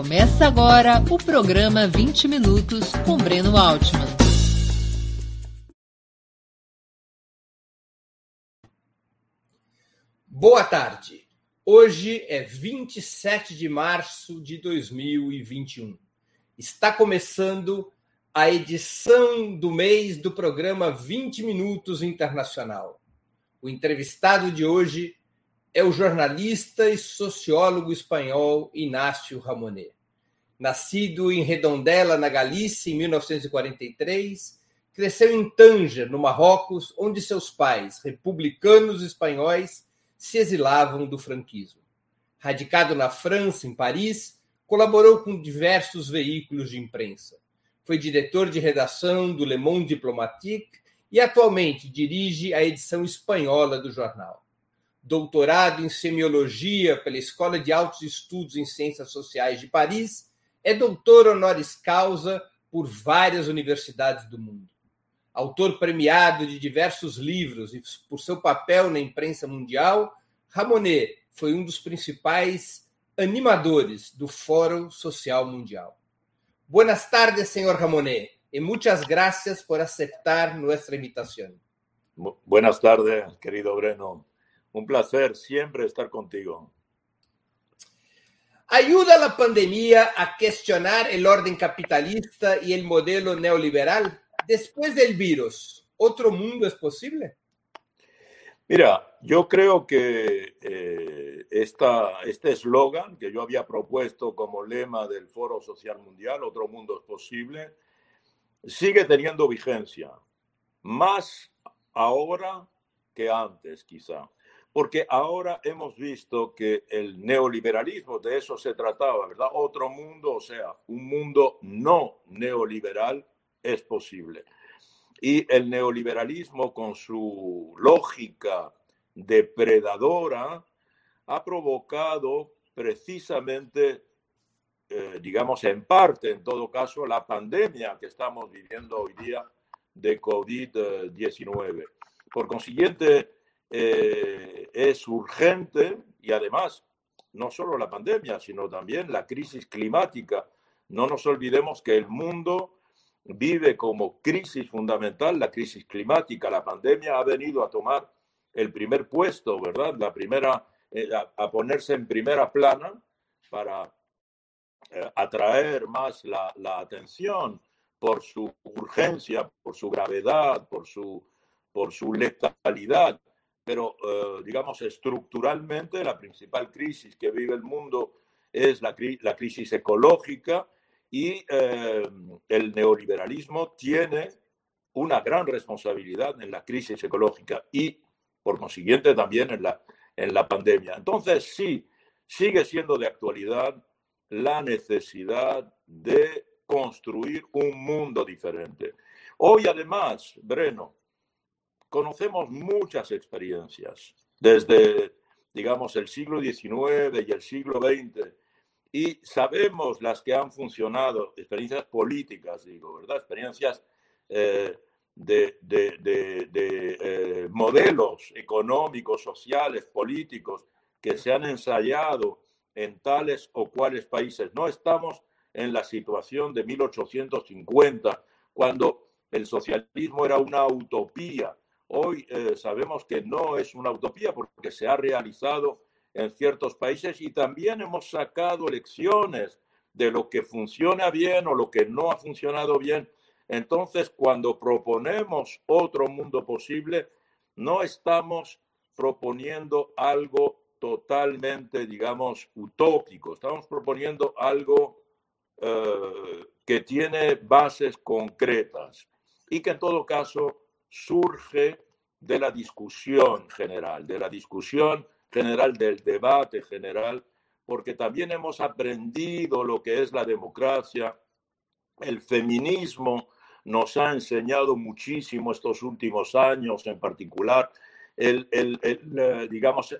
Começa agora o programa 20 Minutos com Breno Altman. Boa tarde. Hoje é 27 de março de 2021. Está começando a edição do mês do programa 20 Minutos Internacional. O entrevistado de hoje é o jornalista e sociólogo espanhol Inácio Ramonet. Nascido em Redondela, na Galícia, em 1943, cresceu em Tanger, no Marrocos, onde seus pais, republicanos espanhóis, se exilavam do franquismo. Radicado na França, em Paris, colaborou com diversos veículos de imprensa. Foi diretor de redação do Le Monde Diplomatique e atualmente dirige a edição espanhola do jornal doutorado em semiologia pela Escola de Altos Estudos em Ciências Sociais de Paris, é doutor honoris causa por várias universidades do mundo. Autor premiado de diversos livros e por seu papel na imprensa mundial, Ramonet foi um dos principais animadores do Fórum Social Mundial. Buenas tardes, senhor Ramonet, e muitas gracias por aceptar nossa invitação. Buenas tardes, querido Breno. Un placer siempre estar contigo. ¿Ayuda la pandemia a cuestionar el orden capitalista y el modelo neoliberal? Después del virus, ¿otro mundo es posible? Mira, yo creo que eh, este eslogan que yo había propuesto como lema del Foro Social Mundial, Otro Mundo es Posible, sigue teniendo vigencia, más ahora que antes quizá porque ahora hemos visto que el neoliberalismo, de eso se trataba, ¿verdad? Otro mundo, o sea, un mundo no neoliberal es posible. Y el neoliberalismo con su lógica depredadora ha provocado precisamente, eh, digamos, en parte, en todo caso, la pandemia que estamos viviendo hoy día de COVID-19. Por consiguiente, eh, es urgente y además no solo la pandemia, sino también la crisis climática. No nos olvidemos que el mundo vive como crisis fundamental la crisis climática. La pandemia ha venido a tomar el primer puesto, ¿verdad? La primera, eh, a, ponerse en primera plana para eh, atraer más la, la, atención por su urgencia, por su gravedad, por su, por su letalidad pero eh, digamos estructuralmente la principal crisis que vive el mundo es la, la crisis ecológica y eh, el neoliberalismo tiene una gran responsabilidad en la crisis ecológica y por consiguiente también en la, en la pandemia. Entonces sí, sigue siendo de actualidad la necesidad de construir un mundo diferente. Hoy además, Breno, conocemos muchas experiencias, desde, digamos, el siglo XIX y el siglo XX, y sabemos las que han funcionado, experiencias políticas, digo, ¿verdad? Experiencias eh, de, eh, modelos económicos, sociales, políticos, que se han ensayado en tales o cuales países. No estamos en la situación de 1850, cuando el socialismo era una utopía Hoy eh, sabemos que no es una utopía porque se ha realizado en ciertos países y también hemos sacado lecciones de lo que funciona bien o lo que no ha funcionado bien. Entonces, cuando proponemos otro mundo posible, no estamos proponiendo algo totalmente, digamos, utópico, estamos proponiendo algo eh, que tiene bases concretas y que en todo caso surge de la discusión general, de la discusión general, del debate general, porque también hemos aprendido lo que es la democracia. El feminismo nos ha enseñado muchísimo estos últimos años, en particular, el, eh, digamos,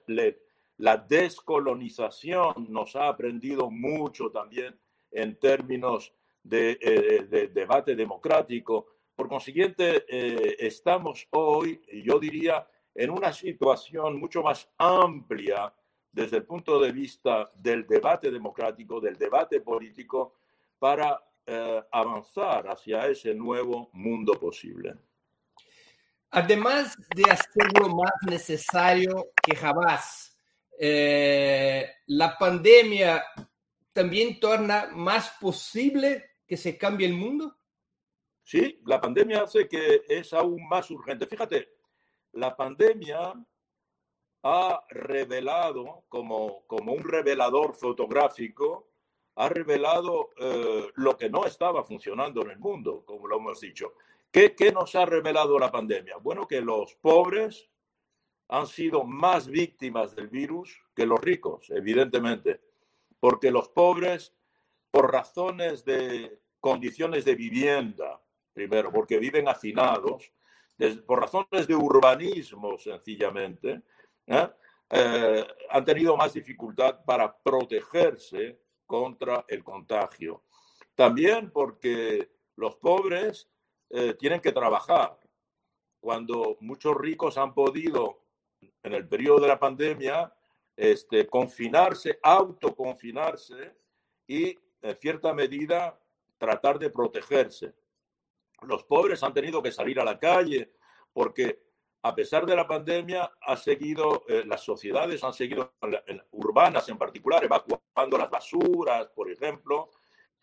la descolonización nos ha aprendido mucho también en términos de eh, debate democrático por consiguiente, eh, estamos hoy, yo diría, en una situación mucho más amplia desde el punto de vista del debate democrático, del debate político, para eh, avanzar hacia ese nuevo mundo posible. Además de hacerlo más necesario que jamás, eh, la pandemia también torna más posible que se cambie el mundo. Sí, la pandemia hace que es aún más urgente. Fíjate, la pandemia ha revelado, como, como un revelador fotográfico, ha revelado eh, lo que no estaba funcionando en el mundo, como lo hemos dicho. ¿Qué, ¿Qué nos ha revelado la pandemia? Bueno, que los pobres han sido más víctimas del virus que los ricos, evidentemente, porque los pobres, por razones de condiciones de vivienda, primero, porque viven hacinados, por razones de urbanismo, sencillamente, ¿eh? Eh, han tenido más dificultad para protegerse contra el contagio. También porque los pobres eh, tienen que trabajar. Cuando muchos ricos han podido, en el periodo de la pandemia, este, confinarse, autoconfinarse y, en cierta medida, tratar de protegerse. Los pobres han tenido que salir a la calle porque a pesar de la pandemia, ha seguido, eh, las sociedades han seguido, urbanas en particular, evacuando las basuras, por ejemplo.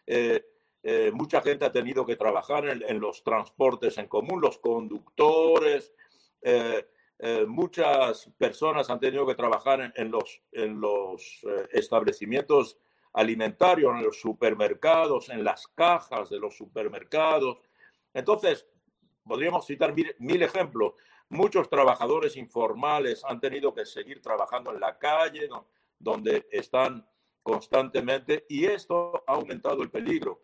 Eh, eh, mucha gente ha tenido que trabajar en, los transportes en común, los conductores. muchas personas han tenido que trabajar en, los, en los establecimientos alimentarios, en los supermercados, en las cajas de los supermercados. Entonces, podríamos citar mil ejemplos Muchos trabajadores informales han tenido que seguir trabajando en la calle, donde están constantemente, y esto ha aumentado el peligro.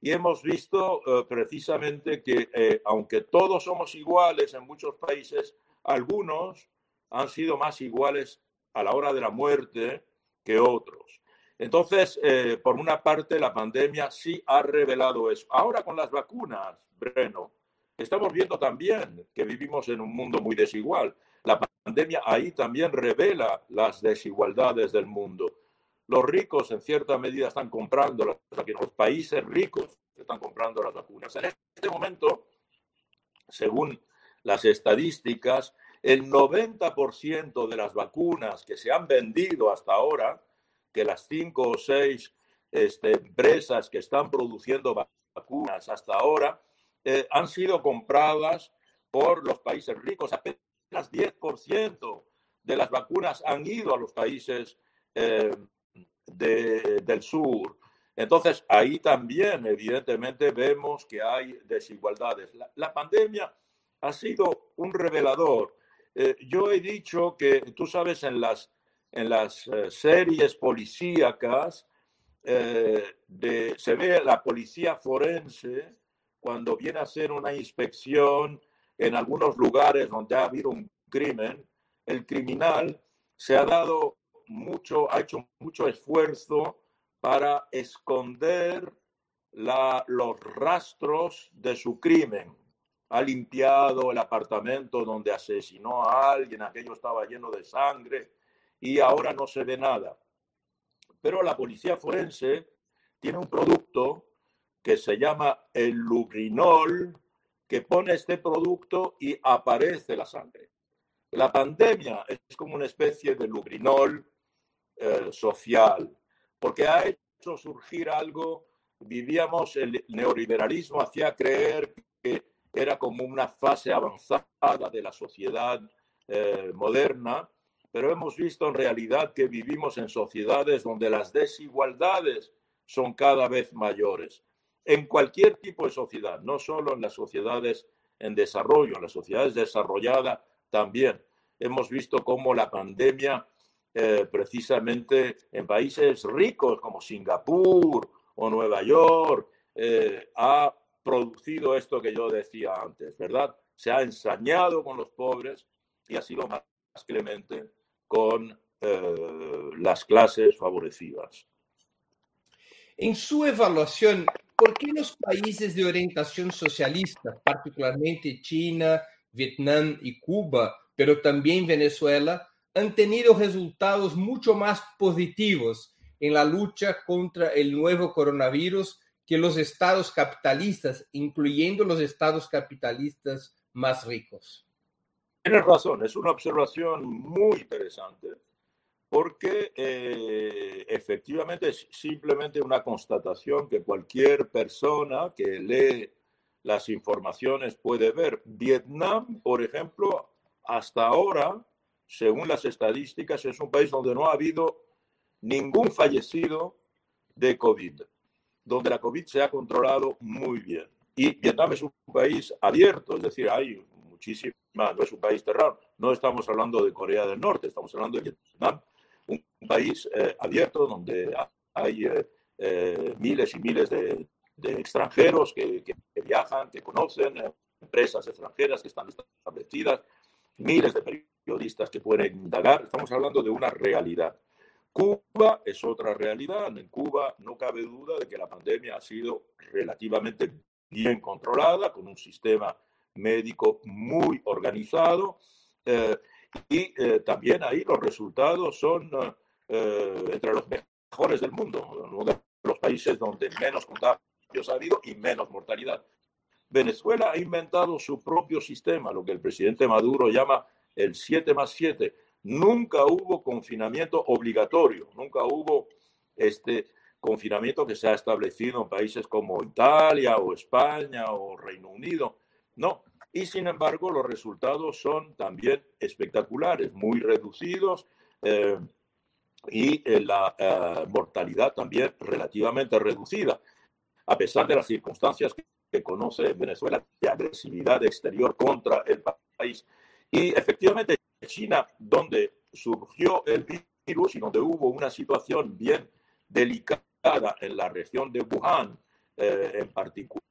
Y hemos visto eh, precisamente que, eh, aunque todos somos iguales en muchos países, algunos han sido más iguales a la hora de la muerte que otros. Entonces, eh, por una parte, la pandemia sí ha revelado eso. Ahora con las vacunas, Breno, Estamos viendo también que vivimos en un mundo muy desigual. La pandemia ahí también revela las desigualdades del mundo. Los ricos en cierta medida están comprando las vacunas, los países ricos están comprando las vacunas. En este momento, según las estadísticas, el 90% de las vacunas que se han vendido hasta ahora, que las cinco o seis este, empresas que están produciendo vacunas hasta ahora, eh, han sido compradas por los países ricos. Apenas 10% de las vacunas han ido a los países eh, del sur. Entonces, ahí también, evidentemente, vemos que hay desigualdades. La, pandemia ha sido un revelador. Eh, yo he dicho que, tú sabes, en las, en las series policíacas, de, se ve la policía forense cuando viene a hacer una inspección en algunos lugares donde ha habido un crimen, el criminal se ha dado mucho, ha hecho mucho esfuerzo para esconder los rastros de su crimen. Ha limpiado el apartamento donde asesinó a alguien, aquello estaba lleno de sangre y ahora no se ve nada. Pero la policía forense tiene un producto que se llama el lubrinol, que pone este producto y aparece la sangre. La pandemia es como una especie de lubrinol eh, social, porque ha hecho surgir algo, vivíamos, el neoliberalismo hacía creer que era como una fase avanzada de la sociedad eh, moderna, pero hemos visto en realidad que vivimos en sociedades donde las desigualdades son cada vez mayores en cualquier tipo de sociedad, no solo en las sociedades en desarrollo, en las sociedades desarrolladas también. Hemos visto cómo la pandemia, eh, precisamente en países ricos como Singapur o Nueva York, eh, ha producido esto que yo decía antes, ¿verdad? Se ha ensañado con los pobres y ha sido más clemente con eh, las clases favorecidas. En su evaluación, ¿por qué los países de orientación socialista, particularmente China, Vietnam y Cuba, pero también Venezuela, han tenido resultados mucho más positivos en la lucha contra el nuevo coronavirus que los estados capitalistas, incluyendo los estados capitalistas más ricos. Tienes razón, es una observación muy interesante porque eh, efectivamente es simplemente una constatación que cualquier persona que lee las informaciones puede ver. Vietnam, por ejemplo, hasta ahora, según las estadísticas, es un país donde no ha habido ningún fallecido de COVID, donde la COVID se ha controlado muy bien. Y Vietnam es un país abierto, es decir, hay muchísima, no es un país cerrado, no estamos hablando de Corea del Norte, estamos hablando de Vietnam, un, país eh, abierto donde hay eh, eh, miles y miles de, extranjeros que, que, viajan, que conocen, empresas extranjeras que están establecidas, miles de periodistas que pueden indagar. Estamos hablando de una realidad. Cuba es otra realidad. En Cuba no cabe duda de que la pandemia ha sido relativamente bien controlada, con un sistema médico muy organizado. Y eh, también ahí los resultados son eh, entre los mejores del mundo, uno de los países donde menos contagios ha habido y menos mortalidad. Venezuela ha inventado su propio sistema, lo que el presidente Maduro llama el 7 más 7. Nunca hubo confinamiento obligatorio, nunca hubo este confinamiento que se ha establecido en países como Italia o España o Reino Unido. No, y sin embargo los resultados son también espectaculares, muy reducidos eh, y eh, la eh, mortalidad también relativamente reducida, a pesar de las circunstancias que, conoce Venezuela de agresividad exterior contra el país. Y efectivamente China, donde surgió el virus y donde hubo una situación bien delicada en la región de Wuhan, en particular,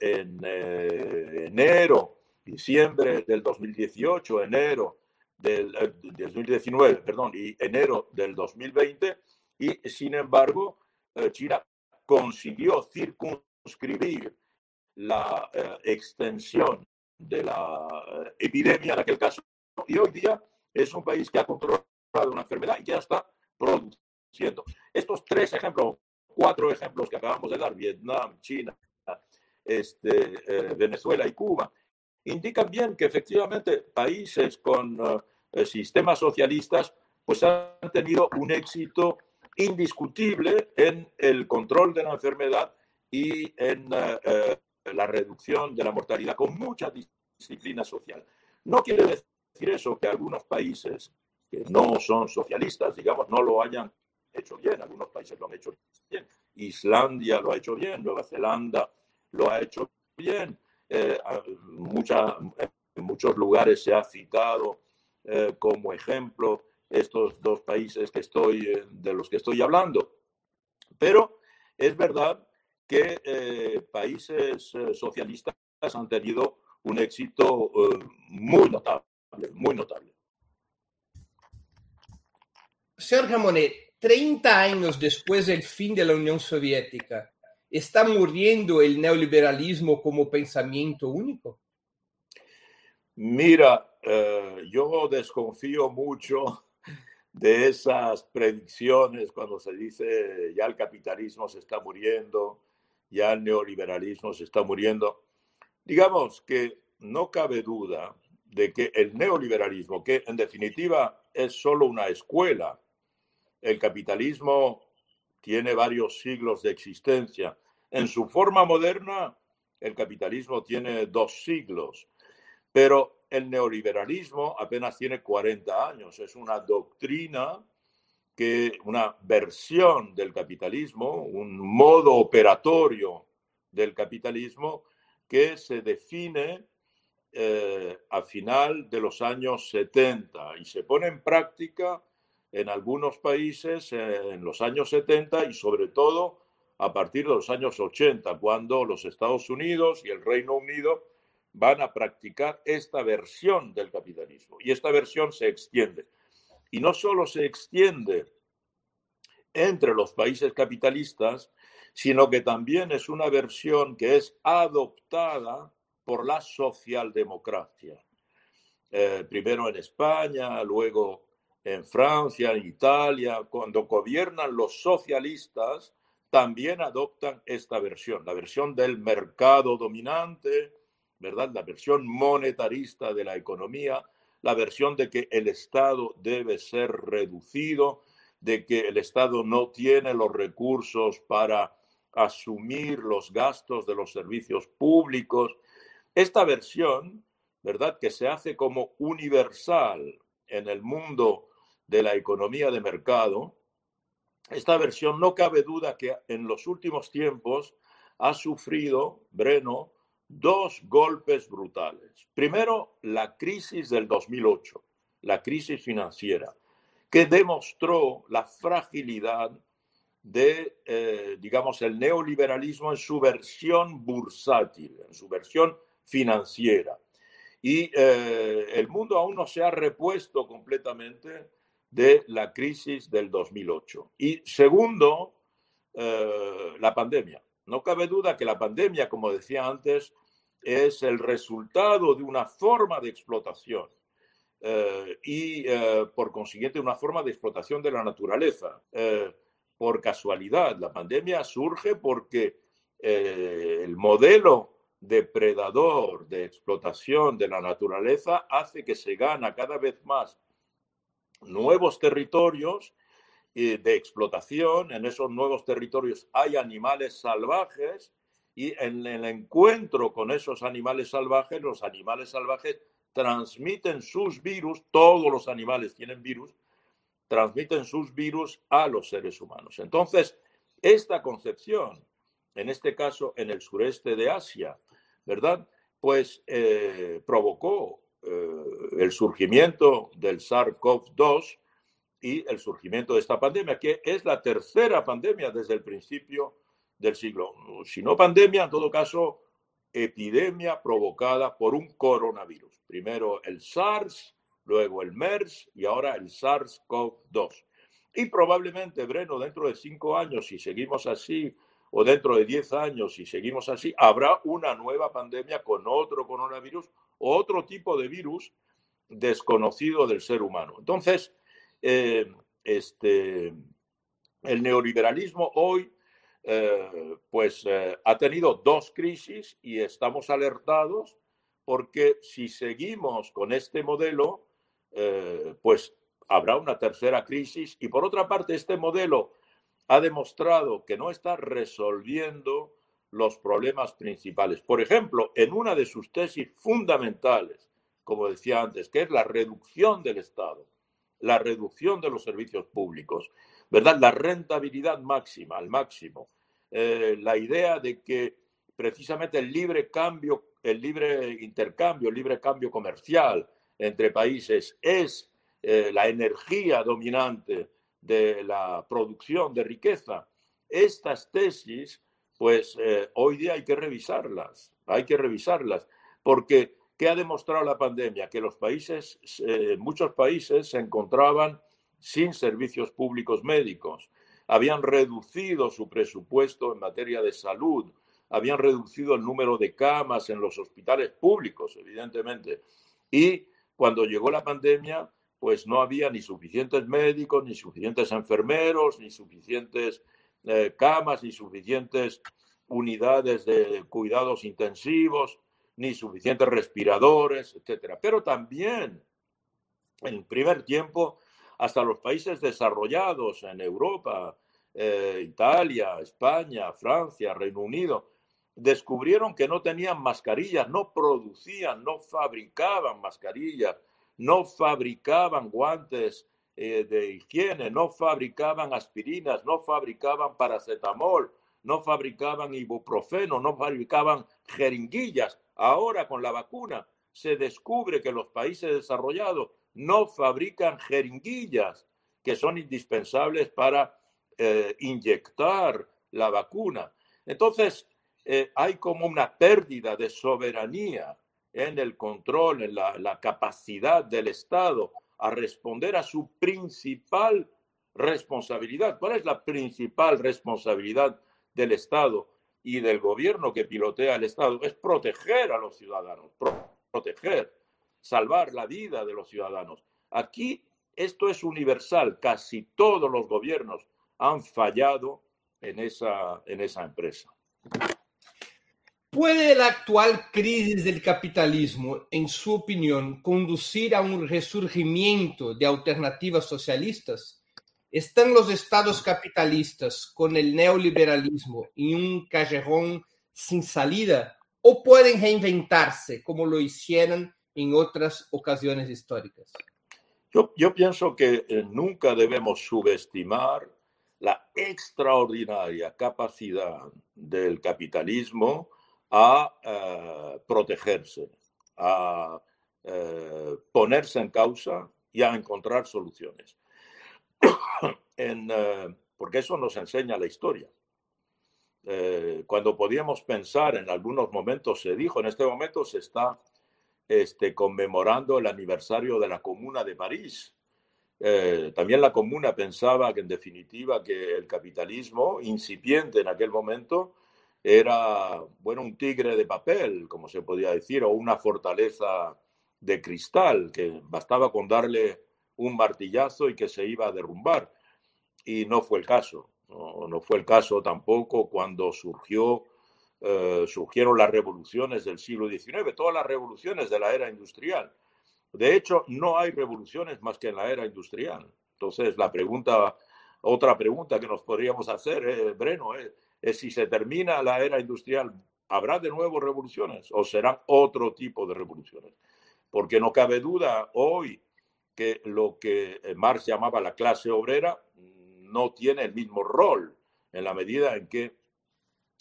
en eh, enero, diciembre del 2018, enero del 2019, eh, perdón, y enero del 2020, y sin embargo, eh, China consiguió circunscribir la extensión de la epidemia en aquel caso, y hoy día es un país que ha controlado una enfermedad y ya está produciendo. Estos tres ejemplos, cuatro ejemplos que acabamos de dar, Vietnam, China, este, eh, Venezuela y Cuba, indican bien que efectivamente países con eh, sistemas socialistas pues han tenido un éxito indiscutible en el control de la enfermedad y en eh, la reducción de la mortalidad con mucha disciplina social. No quiere decir eso que algunos países que no son socialistas, digamos, no lo hayan hecho bien. Algunos países lo han hecho bien. Islandia lo ha hecho bien, Nueva Zelanda lo ha hecho bien. Eh, en muchos lugares se ha citado eh, como ejemplo estos dos países que estoy, eh, de los que estoy hablando. Pero es verdad que países socialistas han tenido un éxito muy notable, muy notable. Sergio Monet, 30 años después del fin de la Unión Soviética, ¿Está muriendo el neoliberalismo como pensamiento único? Mira, eh, yo desconfío mucho de esas predicciones cuando se dice ya el capitalismo se está muriendo, ya el neoliberalismo se está muriendo. Digamos que no cabe duda de que el neoliberalismo, que en definitiva es solo una escuela, el capitalismo tiene varios siglos de existencia. En su forma moderna, el capitalismo tiene dos siglos, pero el neoliberalismo apenas tiene 40 años. Es una doctrina que, una versión del capitalismo, un modo operatorio del capitalismo que se define eh, a final de los años 70 y se pone en práctica en algunos países en los años 70 y sobre todo a partir de los años 80, cuando los Estados Unidos y el Reino Unido van a practicar esta versión del capitalismo. Y esta versión se extiende. Y no solo se extiende entre los países capitalistas, sino que también es una versión que es adoptada por la socialdemocracia. Eh, primero en España, luego en Francia, en Italia, cuando gobiernan los socialistas, también adoptan esta versión, la versión del mercado dominante, ¿verdad? La versión monetarista de la economía, la versión de que el Estado debe ser reducido, de que el Estado no tiene los recursos para asumir los gastos de los servicios públicos. Esta versión, ¿verdad? Que se hace como universal en el mundo de la economía de mercado, esta versión no cabe duda que en los últimos tiempos ha sufrido, Breno, dos golpes brutales. Primero, la crisis del 2008, la crisis financiera, que demostró la fragilidad de, eh, digamos, el neoliberalismo en su versión bursátil, en su versión financiera. Y eh, el mundo aún no se ha repuesto completamente de la crisis del 2008. Y segundo, eh, la pandemia. No cabe duda que la pandemia, como decía antes, es el resultado de una forma de explotación eh, y, eh, por consiguiente, una forma de explotación de la naturaleza. por casualidad, la pandemia surge porque el modelo depredador de explotación de la naturaleza hace que se gana cada vez más nuevos territorios de explotación. En esos nuevos territorios hay animales salvajes y en el encuentro con esos animales salvajes, los animales salvajes transmiten sus virus, todos los animales tienen virus, transmiten sus virus a los seres humanos. Entonces, esta concepción, en este caso en el sureste de Asia, ¿verdad? Pues eh, provocó eh, el surgimiento del SARS-CoV-2 y el surgimiento de esta pandemia, que es la tercera pandemia desde el principio del siglo. Si no pandemia, en todo caso, epidemia provocada por un coronavirus. Primero el SARS, luego el MERS y ahora el SARS-CoV-2. Y probablemente, Breno, dentro de cinco años, si seguimos así, o dentro de diez años, si seguimos así, habrá una nueva pandemia con otro coronavirus otro tipo de virus desconocido del ser humano. Entonces, eh, este, el neoliberalismo hoy eh, pues eh, ha tenido dos crisis y estamos alertados porque si seguimos con este modelo, pues habrá una tercera crisis y por otra parte este modelo ha demostrado que no está resolviendo los problemas principales. Por ejemplo, en una de sus tesis fundamentales, como decía antes, que es la reducción del Estado, la reducción de los servicios públicos, ¿verdad? La rentabilidad máxima, al máximo. Eh, la idea de que precisamente el libre cambio, el libre intercambio, el libre cambio comercial entre países es eh, la energía dominante de la producción de riqueza. Estas tesis pues eh, hoy día hay que revisarlas, hay que revisarlas, porque ¿qué ha demostrado la pandemia? Que los países, eh, muchos países se encontraban sin servicios públicos médicos, habían reducido su presupuesto en materia de salud, habían reducido el número de camas en los hospitales públicos, evidentemente, y cuando llegó la pandemia, pues no había ni suficientes médicos, ni suficientes enfermeros, ni suficientes eh, camas, ni suficientes unidades de cuidados intensivos, ni suficientes respiradores, etcétera. Pero también, en primer tiempo, hasta los países desarrollados en Europa, eh, Italia, España, Francia, Reino Unido, descubrieron que no tenían mascarillas, no producían, no fabricaban mascarillas, no fabricaban guantes eh, de higiene, no fabricaban aspirinas, no fabricaban paracetamol, no fabricaban ibuprofeno, no fabricaban jeringuillas. Ahora con la vacuna se descubre que los países desarrollados no fabrican jeringuillas que son indispensables para eh, inyectar la vacuna. Entonces, eh, hay como una pérdida de soberanía en el control, en la capacidad del Estado a responder a su principal responsabilidad. ¿Cuál es la principal responsabilidad del Estado y del gobierno que pilotea el Estado? Es proteger a los ciudadanos, proteger, salvar la vida de los ciudadanos. Aquí esto es universal, casi todos los gobiernos han fallado en esa, en esa empresa. ¿Puede la actual crisis del capitalismo, en su opinión, conducir a un resurgimiento de alternativas socialistas? ¿Están los estados capitalistas con el neoliberalismo en un callejón sin salida o pueden reinventarse como lo hicieron en otras ocasiones históricas? Yo, yo pienso que eh, nunca debemos subestimar la extraordinaria capacidad del capitalismo a eh, protegerse, a eh, ponerse en causa y a encontrar soluciones. Eh, porque eso nos enseña la historia. cuando podíamos pensar en algunos momentos, se dijo, en este momento se está este, conmemorando el aniversario de la Comuna de París. también la Comuna pensaba que en definitiva que el capitalismo incipiente en aquel momento era, bueno, un tigre de papel, como se podía decir, o una fortaleza de cristal, que bastaba con darle un martillazo y que se iba a derrumbar. Y no fue el caso. No, fue el caso tampoco cuando surgió, eh, surgieron las revoluciones del siglo XIX, todas las revoluciones de la era industrial. De hecho, no hay revoluciones más que en la era industrial. Entonces, la pregunta, otra pregunta que nos podríamos hacer, eh, Breno, es, es si se termina la era industrial, ¿habrá de nuevo revoluciones o serán otro tipo de revoluciones? Porque no cabe duda hoy que lo que Marx llamaba la clase obrera no tiene el mismo rol en la medida en que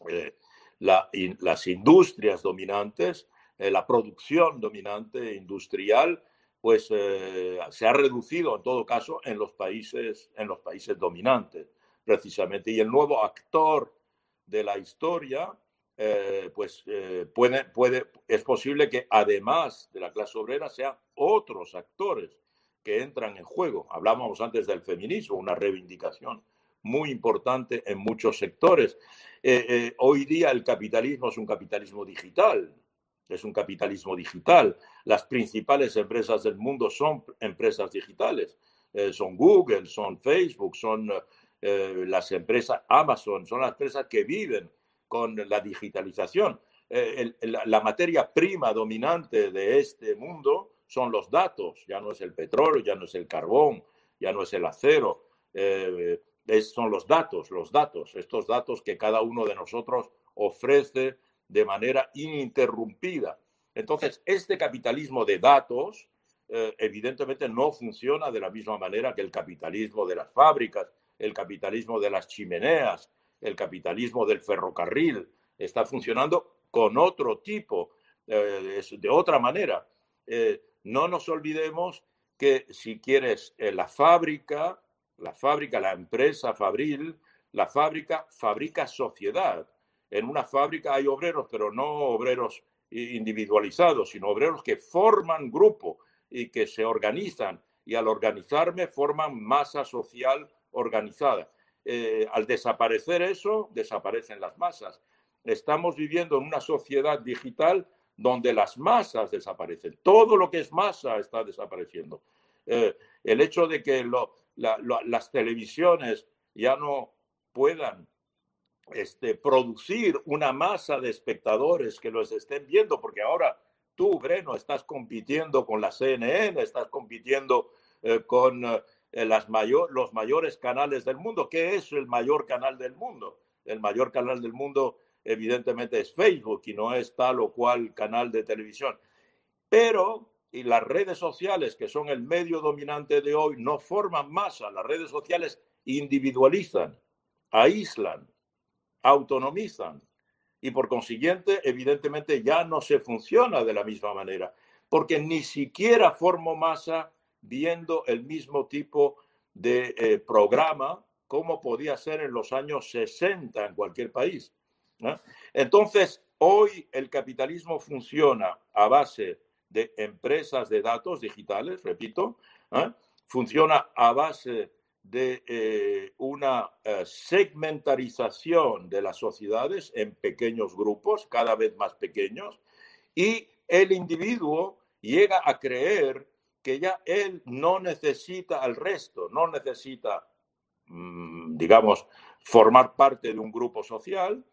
eh, las industrias dominantes, eh, la producción dominante industrial, pues eh, se ha reducido en todo caso en los países, en los países dominantes, precisamente. Y el nuevo actor de la historia, eh, pues eh, puede, puede, es posible que además de la clase obrera sean otros actores que entran en juego. Hablábamos antes del feminismo, una reivindicación muy importante en muchos sectores. Eh, hoy día el capitalismo es un capitalismo digital, es un capitalismo digital. Las principales empresas del mundo son empresas digitales. son Google, son Facebook, son eh, las empresas Amazon, son las empresas que viven con la digitalización. Eh, la, materia prima dominante de este mundo son los datos, ya no es el petróleo, ya no es el carbón, ya no es el acero, eh, son los datos, los datos, estos datos que cada uno de nosotros ofrece de manera ininterrumpida. Entonces, este capitalismo de datos evidentemente no funciona de la misma manera que el capitalismo de las fábricas, el capitalismo de las chimeneas, el capitalismo del ferrocarril, está funcionando con otro tipo, eh, de otra manera. Eh, no nos olvidemos que si quieres eh, la fábrica, la fábrica, la empresa fabril, la fábrica fabrica sociedad. En una fábrica hay obreros, pero no obreros individualizados, sino obreros que forman grupo y que se organizan y al organizarme forman masa social organizada. Eh, al desaparecer eso, desaparecen las masas. Estamos viviendo en una sociedad digital donde las masas desaparecen. Todo lo que es masa está desapareciendo. Eh, el hecho de que las televisiones ya no puedan este, producir una masa de espectadores que los estén viendo, porque ahora tú, Breno, estás compitiendo con la CNN, estás compitiendo eh, con las mayor, los mayores canales del mundo. ¿Qué es el mayor canal del mundo? El mayor canal del mundo evidentemente es Facebook y no es tal o cual canal de televisión. Pero y las redes sociales, que son el medio dominante de hoy, no forman masa. Las redes sociales individualizan, aíslan, autonomizan y por consiguiente, evidentemente ya no se funciona de la misma manera, porque ni siquiera formo masa viendo el mismo tipo de eh, programa como podía ser en los años 60 en cualquier país. Entonces, hoy el capitalismo funciona a base de empresas de datos digitales, repito, funciona a base de eh, una eh, segmentarización de las sociedades en pequeños grupos, cada vez más pequeños, y el individuo llega a creer que ya él no necesita al resto, no necesita, mm, digamos, formar parte de un grupo social,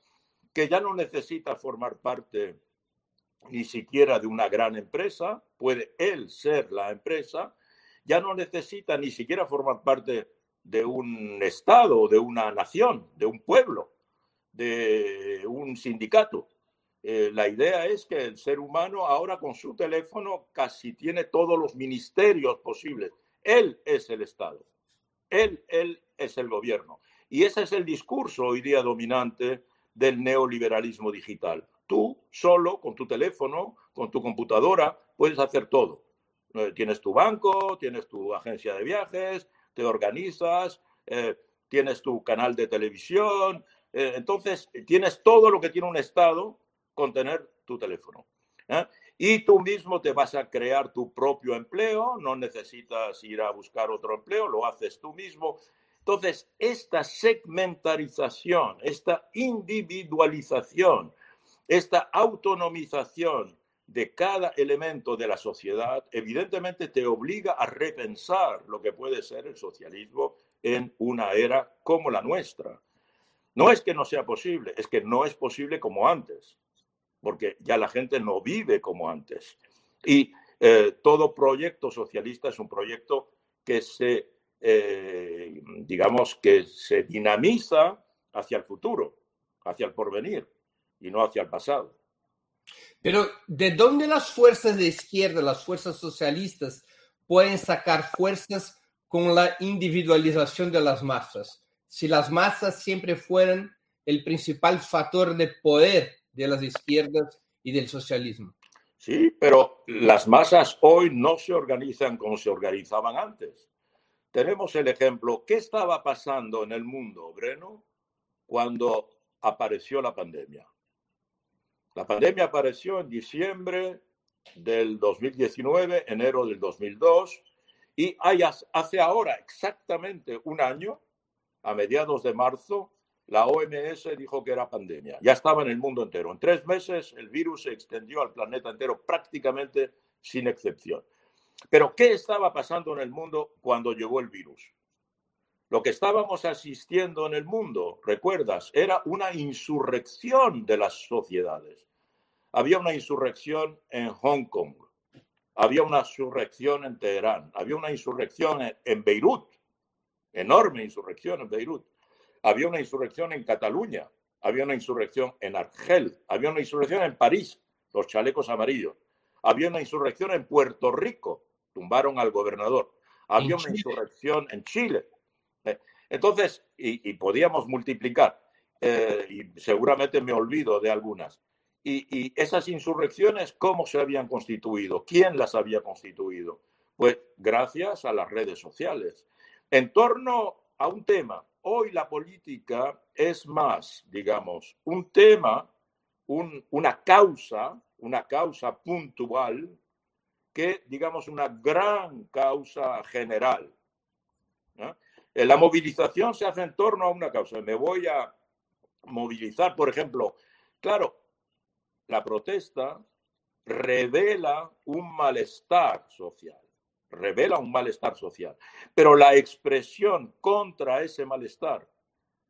que ya no necesita formar parte ni siquiera de una gran empresa, puede él ser la empresa, ya no necesita ni siquiera formar parte de un Estado, de una nación, de un pueblo, de un sindicato. Eh, la idea es que el ser humano ahora con su teléfono casi tiene todos los ministerios posibles. Él es el Estado. Él, él es el gobierno. Y ese es el discurso hoy día dominante del neoliberalismo digital. Tú solo, con tu teléfono, con tu computadora, puedes hacer todo. Eh, tienes tu banco, tienes tu agencia de viajes, te organizas, eh, tienes tu canal de televisión. entonces, tienes todo lo que tiene un Estado con tener tu teléfono. ¿eh? Y tú mismo te vas a crear tu propio empleo, no necesitas ir a buscar otro empleo, lo haces tú mismo. Entonces, esta segmentarización, esta individualización, esta autonomización de cada elemento de la sociedad, evidentemente te obliga a repensar lo que puede ser el socialismo en una era como la nuestra. No es que no sea posible, es que no es posible como antes porque ya la gente no vive como antes. Y eh, todo proyecto socialista es un proyecto que se, eh, digamos, que se dinamiza hacia el futuro, hacia el porvenir y no hacia el pasado. Pero ¿de dónde las fuerzas de izquierda, las fuerzas socialistas, pueden sacar fuerzas con la individualización de las masas? Si las masas siempre fueran el principal factor de poder de las izquierdas y del socialismo. Sí, pero las masas hoy no se organizan como se organizaban antes. Tenemos el ejemplo, ¿qué estaba pasando en el mundo, Breno, cuando apareció la pandemia? La pandemia apareció en diciembre del 2019, enero del 2002, y hace ahora exactamente un año, a mediados de marzo, la OMS dijo que era pandemia. Ya estaba en el mundo entero. En tres meses el virus se extendió al planeta entero prácticamente sin excepción. Pero ¿qué estaba pasando en el mundo cuando llegó el virus? Lo que estábamos asistiendo en el mundo, recuerdas, era una insurrección de las sociedades. Había una insurrección en Hong Kong, había una insurrección en Teherán, había una insurrección en Beirut, enorme insurrección en Beirut había una insurrección en Cataluña, había una insurrección en Argel, había una insurrección en París, los chalecos amarillos, había una insurrección en Puerto Rico, tumbaron al gobernador, había una insurrección en Chile. Eh, entonces, y, podíamos multiplicar, eh, y seguramente me olvido de algunas. Y, y, esas insurrecciones, ¿cómo se habían constituido? ¿Quién las había constituido? Pues gracias a las redes sociales. En torno a un tema hoy la política es más, digamos, un tema, una causa, una causa puntual que, digamos, una gran causa general. Eh, la movilización se hace en torno a una causa. Me voy a movilizar, por ejemplo, claro, la protesta revela un malestar social revela un malestar social. Pero la expresión contra ese malestar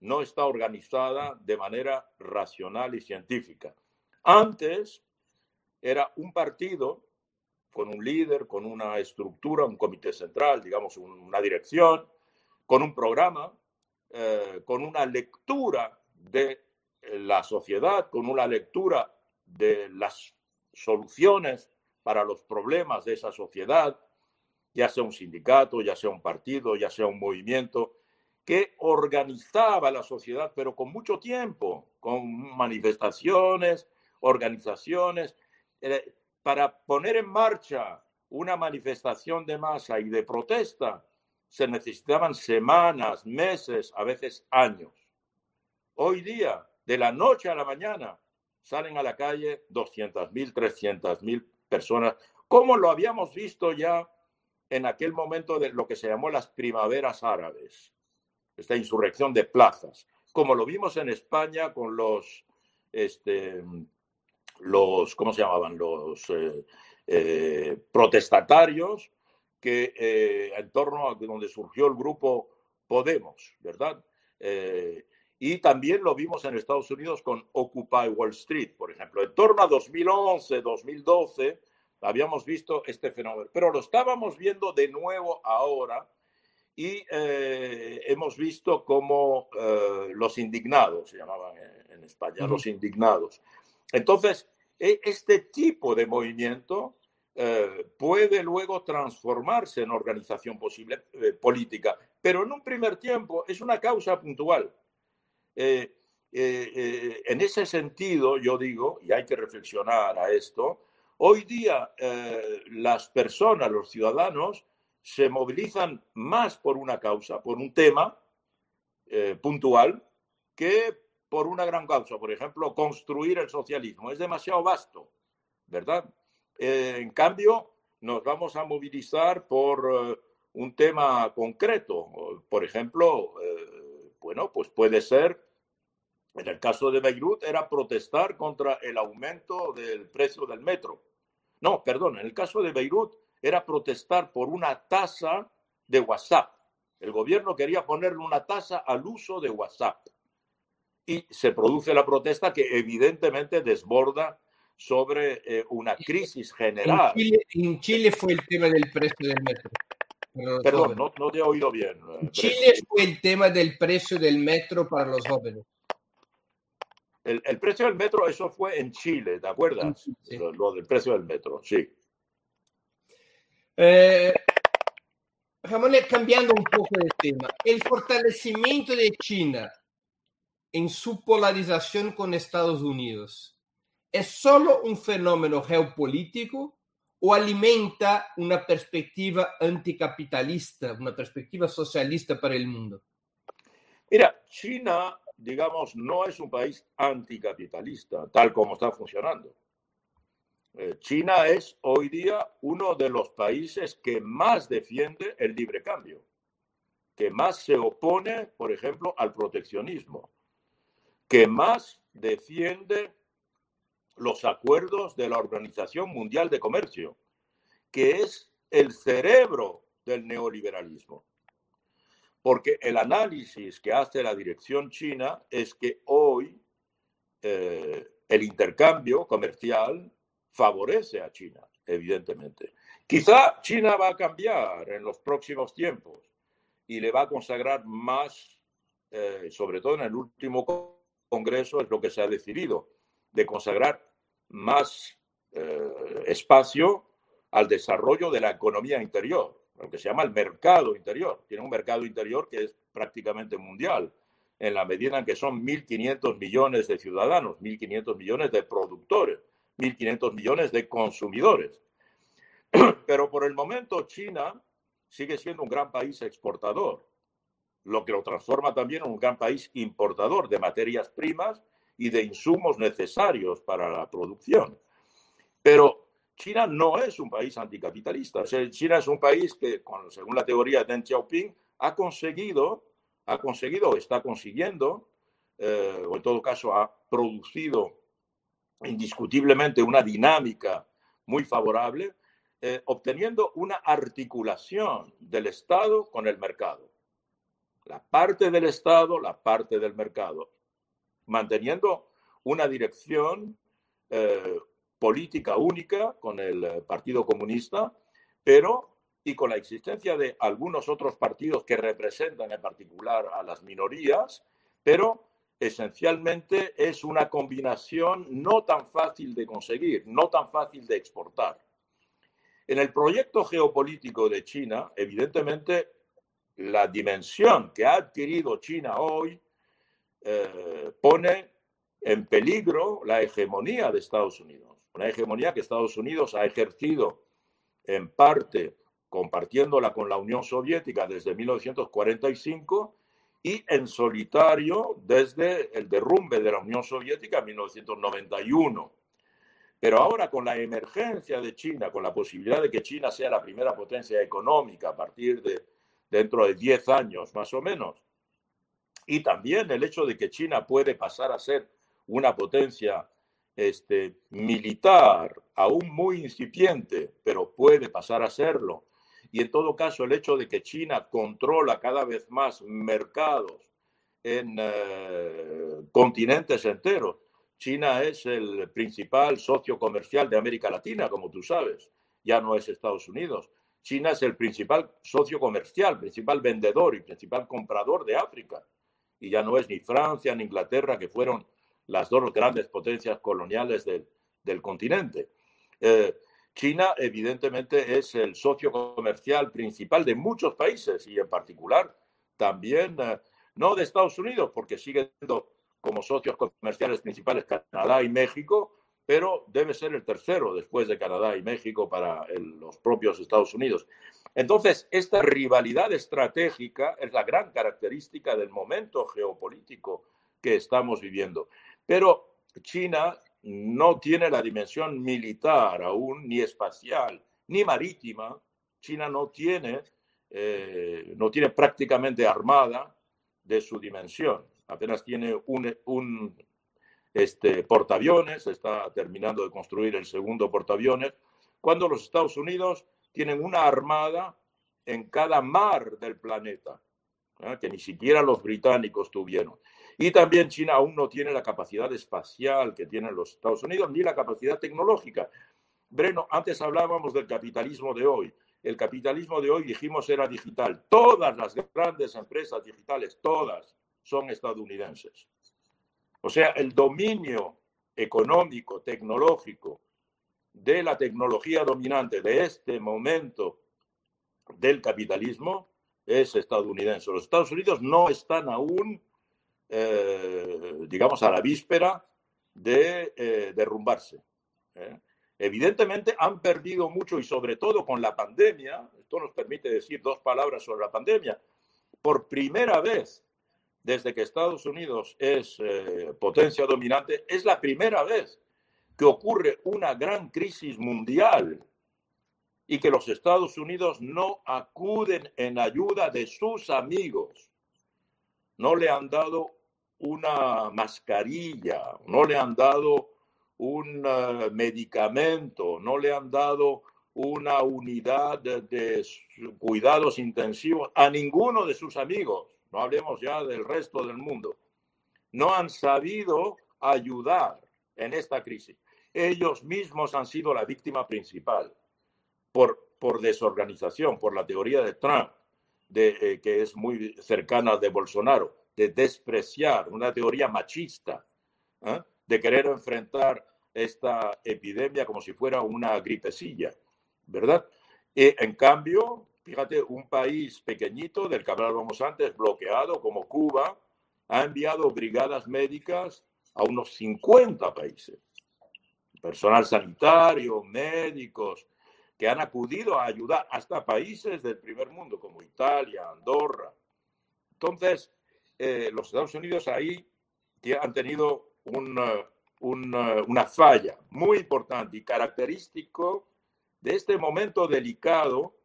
no está organizada de manera racional y científica. Antes era un partido con un líder, con una estructura, un comité central, digamos, una dirección, con un programa, eh, con una lectura de la sociedad, con una lectura de las soluciones para los problemas de esa sociedad, ya sea un sindicato, ya sea un partido, ya sea un movimiento, que organizaba la sociedad, pero con mucho tiempo, con manifestaciones, organizaciones, eh, para poner en marcha una manifestación de masa y de protesta, se necesitaban semanas, meses, a veces años. Hoy día, de la noche a la mañana, salen a la calle 200.000, 300.000 personas, como lo habíamos visto ya en aquel momento de lo que se llamó las primaveras árabes, esta insurrección de plazas, como lo vimos en España con los, este, los ¿cómo se llamaban? Los eh, eh, protestatarios que eh, en torno a donde surgió el grupo Podemos, ¿verdad? y también lo vimos en Estados Unidos con Occupy Wall Street, por ejemplo. En torno a 2011, 2012, habíamos visto este fenómeno, pero lo estábamos viendo de nuevo ahora y eh, hemos visto cómo eh, los indignados, se llamaban en, España, los indignados. Entonces, e, este tipo de movimiento eh, puede luego transformarse en organización posible política, pero en un primer tiempo es una causa puntual. en ese sentido, yo digo, y hay que reflexionar a esto, Hoy día eh, las personas, los ciudadanos, se movilizan más por una causa, por un tema eh, puntual, que por una gran causa. Por ejemplo, construir el socialismo. Es demasiado vasto, ¿verdad? Eh, en cambio, nos vamos a movilizar por un tema concreto. Por ejemplo, bueno, pues puede ser en el caso de Beirut era protestar contra el aumento del precio del metro. No, perdón, en el caso de Beirut era protestar por una tasa de WhatsApp. El gobierno quería ponerle una tasa al uso de WhatsApp. Y se produce la protesta que evidentemente desborda sobre eh, una crisis general. En Chile, fue el tema del precio del metro. Perdón, no, no, te he oído bien. Eh, en Chile fue el tema del precio del metro para los jóvenes. El, precio del metro, eso fue en Chile, ¿te acuerdas? Lo, del precio del metro, sí. Eh, Ramón, cambiando un poco de tema, el fortalecimiento de China en su polarización con Estados Unidos, ¿es solo un fenómeno geopolítico o alimenta una perspectiva anticapitalista, una perspectiva socialista para el mundo? Mira, China digamos, no es un país anticapitalista, tal como está funcionando. Eh, China es hoy día uno de los países que más defiende el libre cambio, que más se opone, por ejemplo, al proteccionismo, que más defiende los acuerdos de la Organización Mundial de Comercio, que es el cerebro del neoliberalismo porque el análisis que hace la dirección china es que hoy eh, el intercambio comercial favorece a China, evidentemente. Quizá China va a cambiar en los próximos tiempos y le va a consagrar más, eh, sobre todo en el último congreso, es lo que se ha decidido, de consagrar más eh, espacio al desarrollo de la economía interior lo que se llama el mercado interior. Tiene un mercado interior que es prácticamente mundial, en la medida en que son 1.500 millones de ciudadanos, 1.500 millones de productores, 1.500 millones de consumidores. Pero por el momento China sigue siendo un gran país exportador, lo que lo transforma también en un gran país importador de materias primas y de insumos necesarios para la producción. Pero China no es un país anticapitalista. China es un país que, según la teoría de Deng Xiaoping, ha conseguido, ha conseguido, está consiguiendo, eh, o en todo caso ha producido indiscutiblemente una dinámica muy favorable, eh, obteniendo una articulación del Estado con el mercado. La parte del Estado, la parte del mercado, manteniendo una dirección eh, política única con el eh, Partido Comunista, pero y con la existencia de algunos otros partidos que representan en particular a las minorías, pero esencialmente es una combinación no tan fácil de conseguir, no tan fácil de exportar. En el proyecto geopolítico de China, evidentemente, la dimensión que ha adquirido China hoy eh, pone en peligro la hegemonía de Estados Unidos una hegemonía que Estados Unidos ha ejercido en parte compartiéndola con la Unión Soviética desde 1945 y en solitario desde el derrumbe de la Unión Soviética en 1991. Pero ahora con la emergencia de China, con la posibilidad de que China sea la primera potencia económica a partir de dentro de 10 años más o menos, y también el hecho de que China puede pasar a ser una potencia este, militar, aún muy incipiente, pero puede pasar a serlo, y en todo caso el hecho de que China controla cada vez más mercados en eh, continentes enteros. China es el principal socio comercial de América Latina, como tú sabes, ya no es Estados Unidos. China es el principal socio comercial, principal vendedor y principal comprador de África. Y ya no es ni Francia ni Inglaterra, que fueron las dos grandes potencias coloniales del, del continente. Eh, China, evidentemente, es el socio comercial principal de muchos países y, en particular, también, eh, no de Estados Unidos, porque sigue siendo como socios comerciales principales Canadá y México, pero debe ser el tercero después de Canadá y México para los propios Estados Unidos. Entonces, esta rivalidad estratégica es la gran característica del momento geopolítico que estamos viviendo. Pero China no tiene la dimensión militar aún, ni espacial, ni marítima. China no tiene, eh, no tiene prácticamente armada de su dimensión. Apenas tiene un, un este, portaaviones, está terminando de construir el segundo portaaviones, cuando los Estados Unidos tienen una armada en cada mar del planeta, ¿eh? que ni siquiera los británicos tuvieron. Y también China aún no tiene la capacidad espacial que tienen los Estados Unidos, ni la capacidad tecnológica. Breno, antes hablábamos del capitalismo de hoy. El capitalismo de hoy dijimos era digital. Todas las grandes empresas digitales, todas, son estadounidenses. O sea, el dominio económico, tecnológico de la tecnología dominante de este momento del capitalismo es estadounidense. Los Estados Unidos no están aún eh, digamos, a la víspera de eh, derrumbarse. ¿eh? Evidentemente han perdido mucho y sobre todo con la pandemia, esto nos permite decir dos palabras sobre la pandemia, por primera vez desde que Estados Unidos es potencia dominante, es la primera vez que ocurre una gran crisis mundial y que los Estados Unidos no acuden en ayuda de sus amigos. No le han dado una mascarilla, no le han dado un eh, medicamento, no le han dado una unidad de, cuidados intensivos a ninguno de sus amigos, no hablemos ya del resto del mundo. No han sabido ayudar en esta crisis. Ellos mismos han sido la víctima principal por, por desorganización, por la teoría de Trump, de, eh, que es muy cercana de Bolsonaro de despreciar, una teoría machista, ¿eh? de querer enfrentar esta epidemia como si fuera una gripecilla, ¿verdad? Y en cambio, fíjate, un país pequeñito del que hablábamos antes, bloqueado como Cuba, ha enviado brigadas médicas a unos 50 países. Personal sanitario, médicos, que han acudido a ayudar hasta países del primer mundo como Italia, Andorra. Entonces, eh, los Estados Unidos ahí han tenido una, falla muy importante y característico de este momento delicado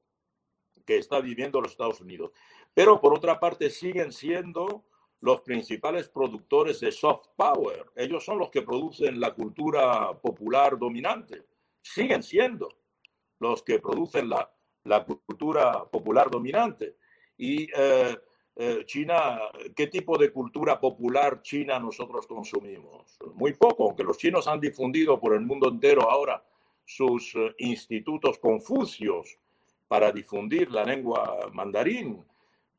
que está viviendo los Estados Unidos. Pero por otra parte siguen siendo los principales productores de soft power. Ellos son los que producen la cultura popular dominante. Siguen siendo los que producen la, cultura popular dominante. Y eh, eh, China, ¿qué tipo de cultura popular china nosotros consumimos? Muy poco, aunque los chinos han difundido por el mundo entero ahora sus eh, institutos confucios para difundir la lengua mandarín,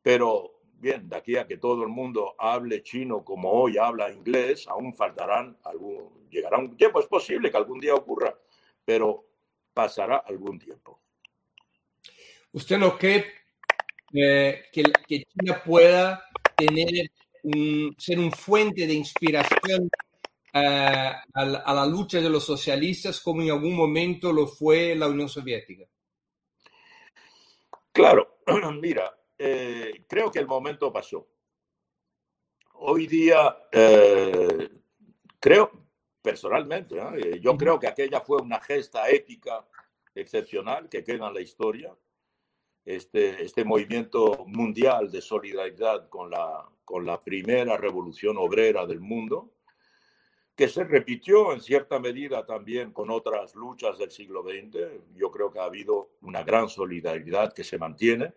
pero bien, de aquí a que todo el mundo hable chino como hoy habla inglés, aún faltarán algún, llegará un tiempo, es posible que algún día ocurra, pero pasará algún tiempo. ¿Usted no cree eh, que, China pueda tener ser un fuente de inspiración eh, a, la, lucha de los socialistas como en algún momento lo fue la Unión Soviética? Claro, mira, eh, creo que el momento pasó. Hoy día, creo, personalmente, yo creo que aquella fue una gesta épica excepcional que queda en la historia este, este movimiento mundial de solidaridad con la, con la primera revolución obrera del mundo, que se repitió en cierta medida también con otras luchas del siglo XX. Yo creo que ha habido una gran solidaridad que se mantiene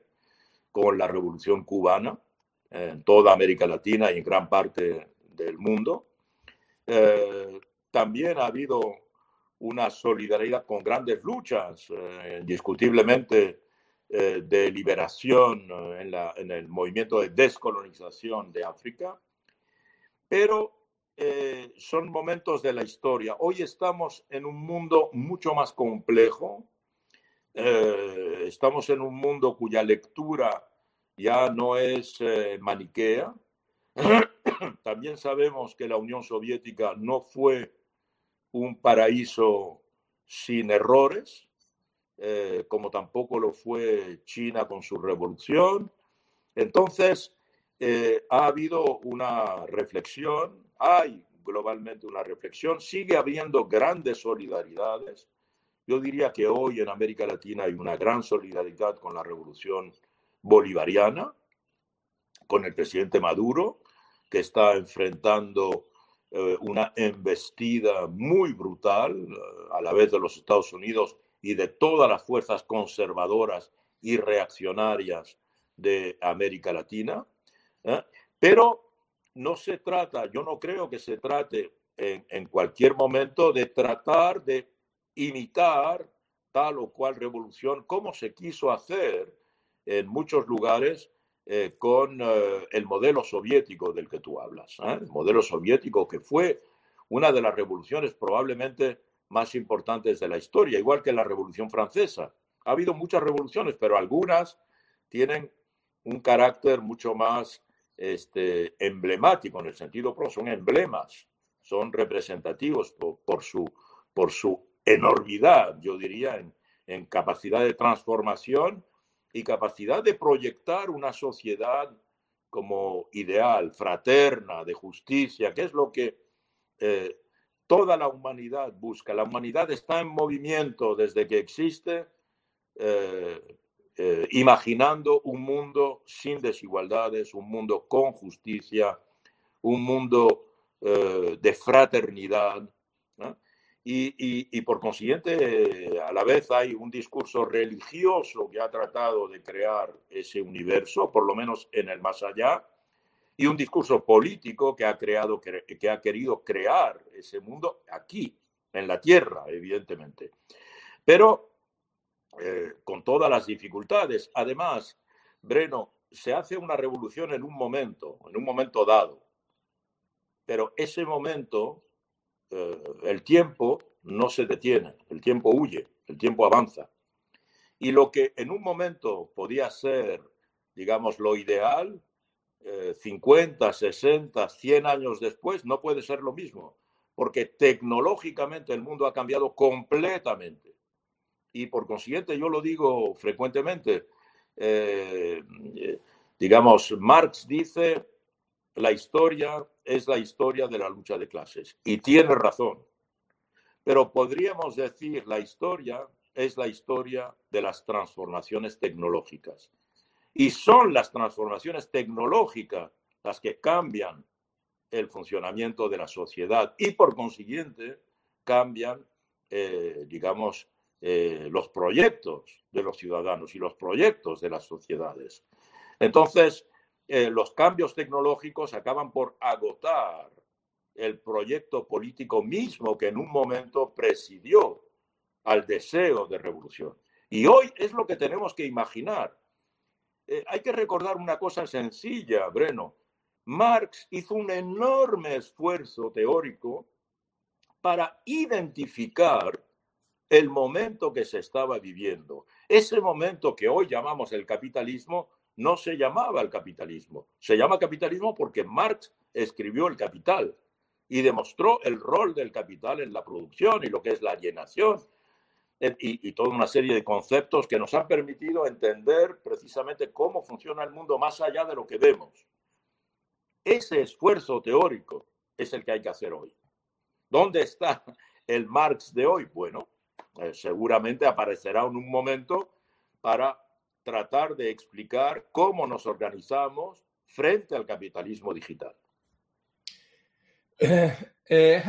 con la revolución cubana en toda América Latina y en gran parte del mundo. Eh, también ha habido una solidaridad con grandes luchas, eh, indiscutiblemente eh, de liberación en, la, en el movimiento de descolonización de África, pero eh, son momentos de la historia. Hoy estamos en un mundo mucho más complejo. Eh, estamos en un mundo cuya lectura ya no es maniquea. También sabemos que la Unión Soviética no fue un paraíso sin errores, como tampoco lo fue China con su revolución. Entonces, ha habido una reflexión hay globalmente una reflexión, sigue habiendo grandes solidaridades. Yo diría que hoy en América Latina hay una gran solidaridad con la revolución bolivariana, con el presidente Maduro, que está enfrentando eh, una embestida muy brutal eh, a la vez de los Estados Unidos y de todas las fuerzas conservadoras y reaccionarias de América Latina. ¿eh? Pero no se trata, yo no creo que se trate en, cualquier momento de tratar de imitar tal o cual revolución, como se quiso hacer en muchos lugares eh, con eh, el modelo soviético del que tú hablas. ¿eh? El modelo soviético que fue una de las revoluciones probablemente más importantes de la historia, igual que la Revolución Francesa. Ha habido muchas revoluciones, pero algunas tienen un carácter mucho más este, emblemático en el sentido pro, son emblemas, son representativos por, su, por su enormidad, yo diría, en, capacidad de transformación y capacidad de proyectar una sociedad como ideal, fraterna, de justicia, que es lo que eh, toda la humanidad busca. La humanidad está en movimiento desde que existe. Eh, eh, imaginando un mundo sin desigualdades, un mundo con justicia, un mundo eh, de fraternidad. Y, por consiguiente, a la vez hay un discurso religioso que ha tratado de crear ese universo, por lo menos en el más allá, y un discurso político que ha, creado, que ha querido crear ese mundo aquí, en la Tierra, evidentemente. Pero eh, con todas las dificultades. Además, Breno, se hace una revolución en un momento, en un momento dado, pero ese momento, eh, el tiempo no se detiene, el tiempo huye, el tiempo avanza. Y lo que en un momento podía ser, digamos, lo ideal, 50, 60, 100 años después, no puede ser lo mismo, porque tecnológicamente el mundo ha cambiado completamente y por consiguiente yo lo digo frecuentemente. Eh, digamos, Marx dice, la historia es la historia de la lucha de clases y tiene razón. Pero podríamos decir, la historia es la historia de las transformaciones tecnológicas. Y son las transformaciones tecnológicas las que cambian el funcionamiento de la sociedad y por consiguiente cambian, eh, digamos, eh, los proyectos de los ciudadanos y los proyectos de las sociedades. Entonces, eh, los cambios tecnológicos acaban por agotar el proyecto político mismo que en un momento presidió al deseo de revolución. Y hoy es lo que tenemos que imaginar. Eh, hay que recordar una cosa sencilla, Breno. Marx hizo un enorme esfuerzo teórico para identificar el momento que se estaba viviendo. Ese momento que hoy llamamos el capitalismo no se llamaba el capitalismo. Se llama capitalismo porque Marx escribió el capital y demostró el rol del capital en la producción y lo que es la alienación y, y, toda una serie de conceptos que nos han permitido entender precisamente cómo funciona el mundo más allá de lo que vemos. Ese esfuerzo teórico es el que hay que hacer hoy. ¿Dónde está el Marx de hoy? Bueno, eh, seguramente aparecerá en un momento para tratar de explicar cómo nos organizamos frente al capitalismo digital. Eh, Eh,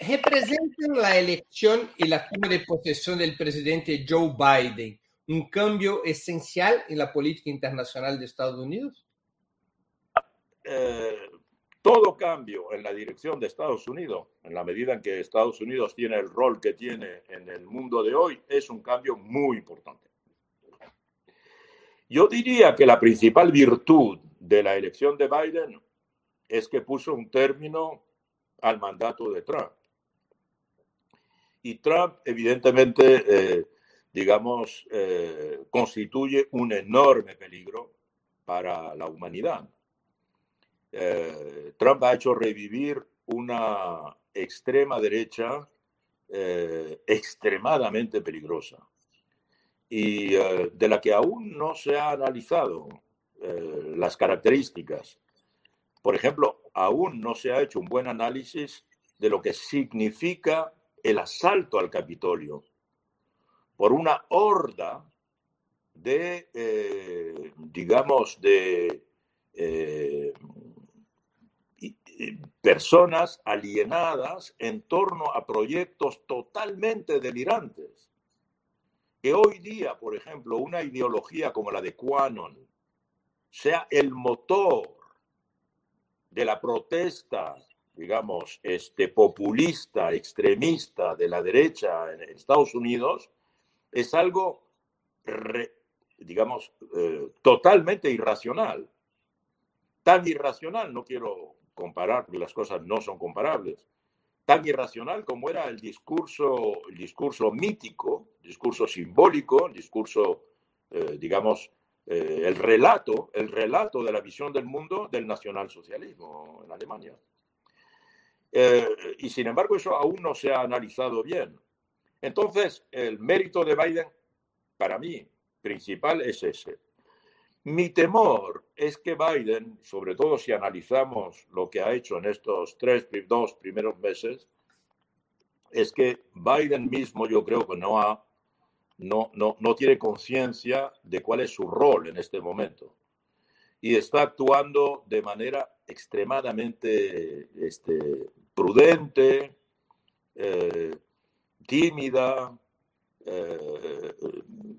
¿representan la elección y la toma de posesión del presidente Joe Biden un cambio esencial en la política internacional de Estados Unidos? Eh, todo cambio en la dirección de Estados Unidos, en la medida en que Estados Unidos tiene el rol que tiene en el mundo de hoy, es un cambio muy importante. Yo diría que la principal virtud de la elección de Biden es que puso un término al mandato de Trump. Y Trump, evidentemente, eh, digamos, eh, constituye un enorme peligro para la humanidad. Eh, Trump ha hecho revivir una extrema derecha extremadamente peligrosa y de la que aún no se ha analizado las características. Por ejemplo, aún no se ha hecho un buen análisis de lo que significa el asalto al Capitolio por una horda de, eh, digamos, de eh, personas alienadas en torno a proyectos totalmente delirantes. Que hoy día, por ejemplo, una ideología como la de Quanon sea el motor de la protesta, digamos, este, populista, extremista de la derecha en Estados Unidos, es algo, digamos, eh, totalmente irracional. Tan irracional, no quiero comparar, porque las cosas no son comparables, tan irracional como era el discurso, el discurso mítico, discurso simbólico, discurso, eh, digamos, eh, el relato, el relato de la visión del mundo del nacionalsocialismo en Alemania. Eh, y sin embargo, eso aún no se ha analizado bien. Entonces, el mérito de Biden, para mí, principal es ese. Mi temor es que Biden, sobre todo si analizamos lo que ha hecho en estos tres, dos primeros meses, es que Biden mismo yo creo que no ha no, no, no tiene conciencia de cuál es su rol en este momento. Y está actuando de manera extremadamente este, prudente, eh, tímida, eh,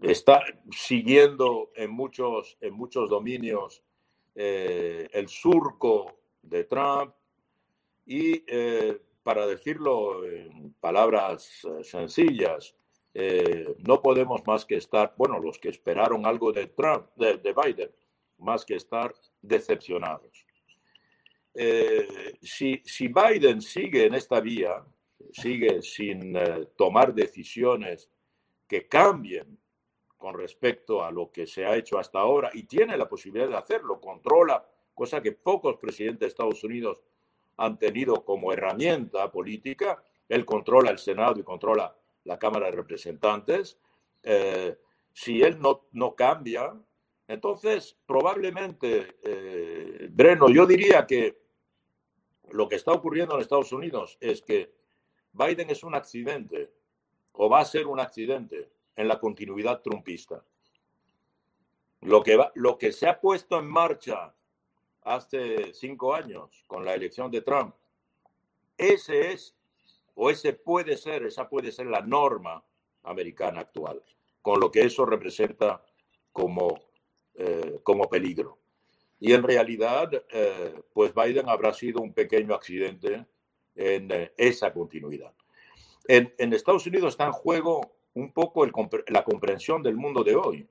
está siguiendo en muchos, en muchos dominios eh, el surco de Trump. Y, para decirlo en palabras sencillas, eh, no podemos más que estar, bueno, los que esperaron algo de Trump, de, Biden, más que estar decepcionados. Eh, si, si, Biden sigue en esta vía, sigue sin eh, tomar decisiones que cambien con respecto a lo que se ha hecho hasta ahora y tiene la posibilidad de hacerlo, controla, cosa que pocos presidentes de Estados Unidos han tenido como herramienta política, él controla el Senado y controla la Cámara de Representantes, eh, si él no, no, cambia, entonces probablemente, eh, Breno, yo diría que lo que está ocurriendo en Estados Unidos es que Biden es un accidente o va a ser un accidente en la continuidad trumpista. Lo que, va, lo que se ha puesto en marcha hace cinco años con la elección de Trump, ese es o ese puede ser, esa puede ser la norma americana actual, con lo que eso representa como, eh, como peligro. Y en realidad, eh, pues Biden habrá sido un pequeño accidente en eh, esa continuidad. En, en, Estados Unidos está en juego un poco la comprensión del mundo de hoy,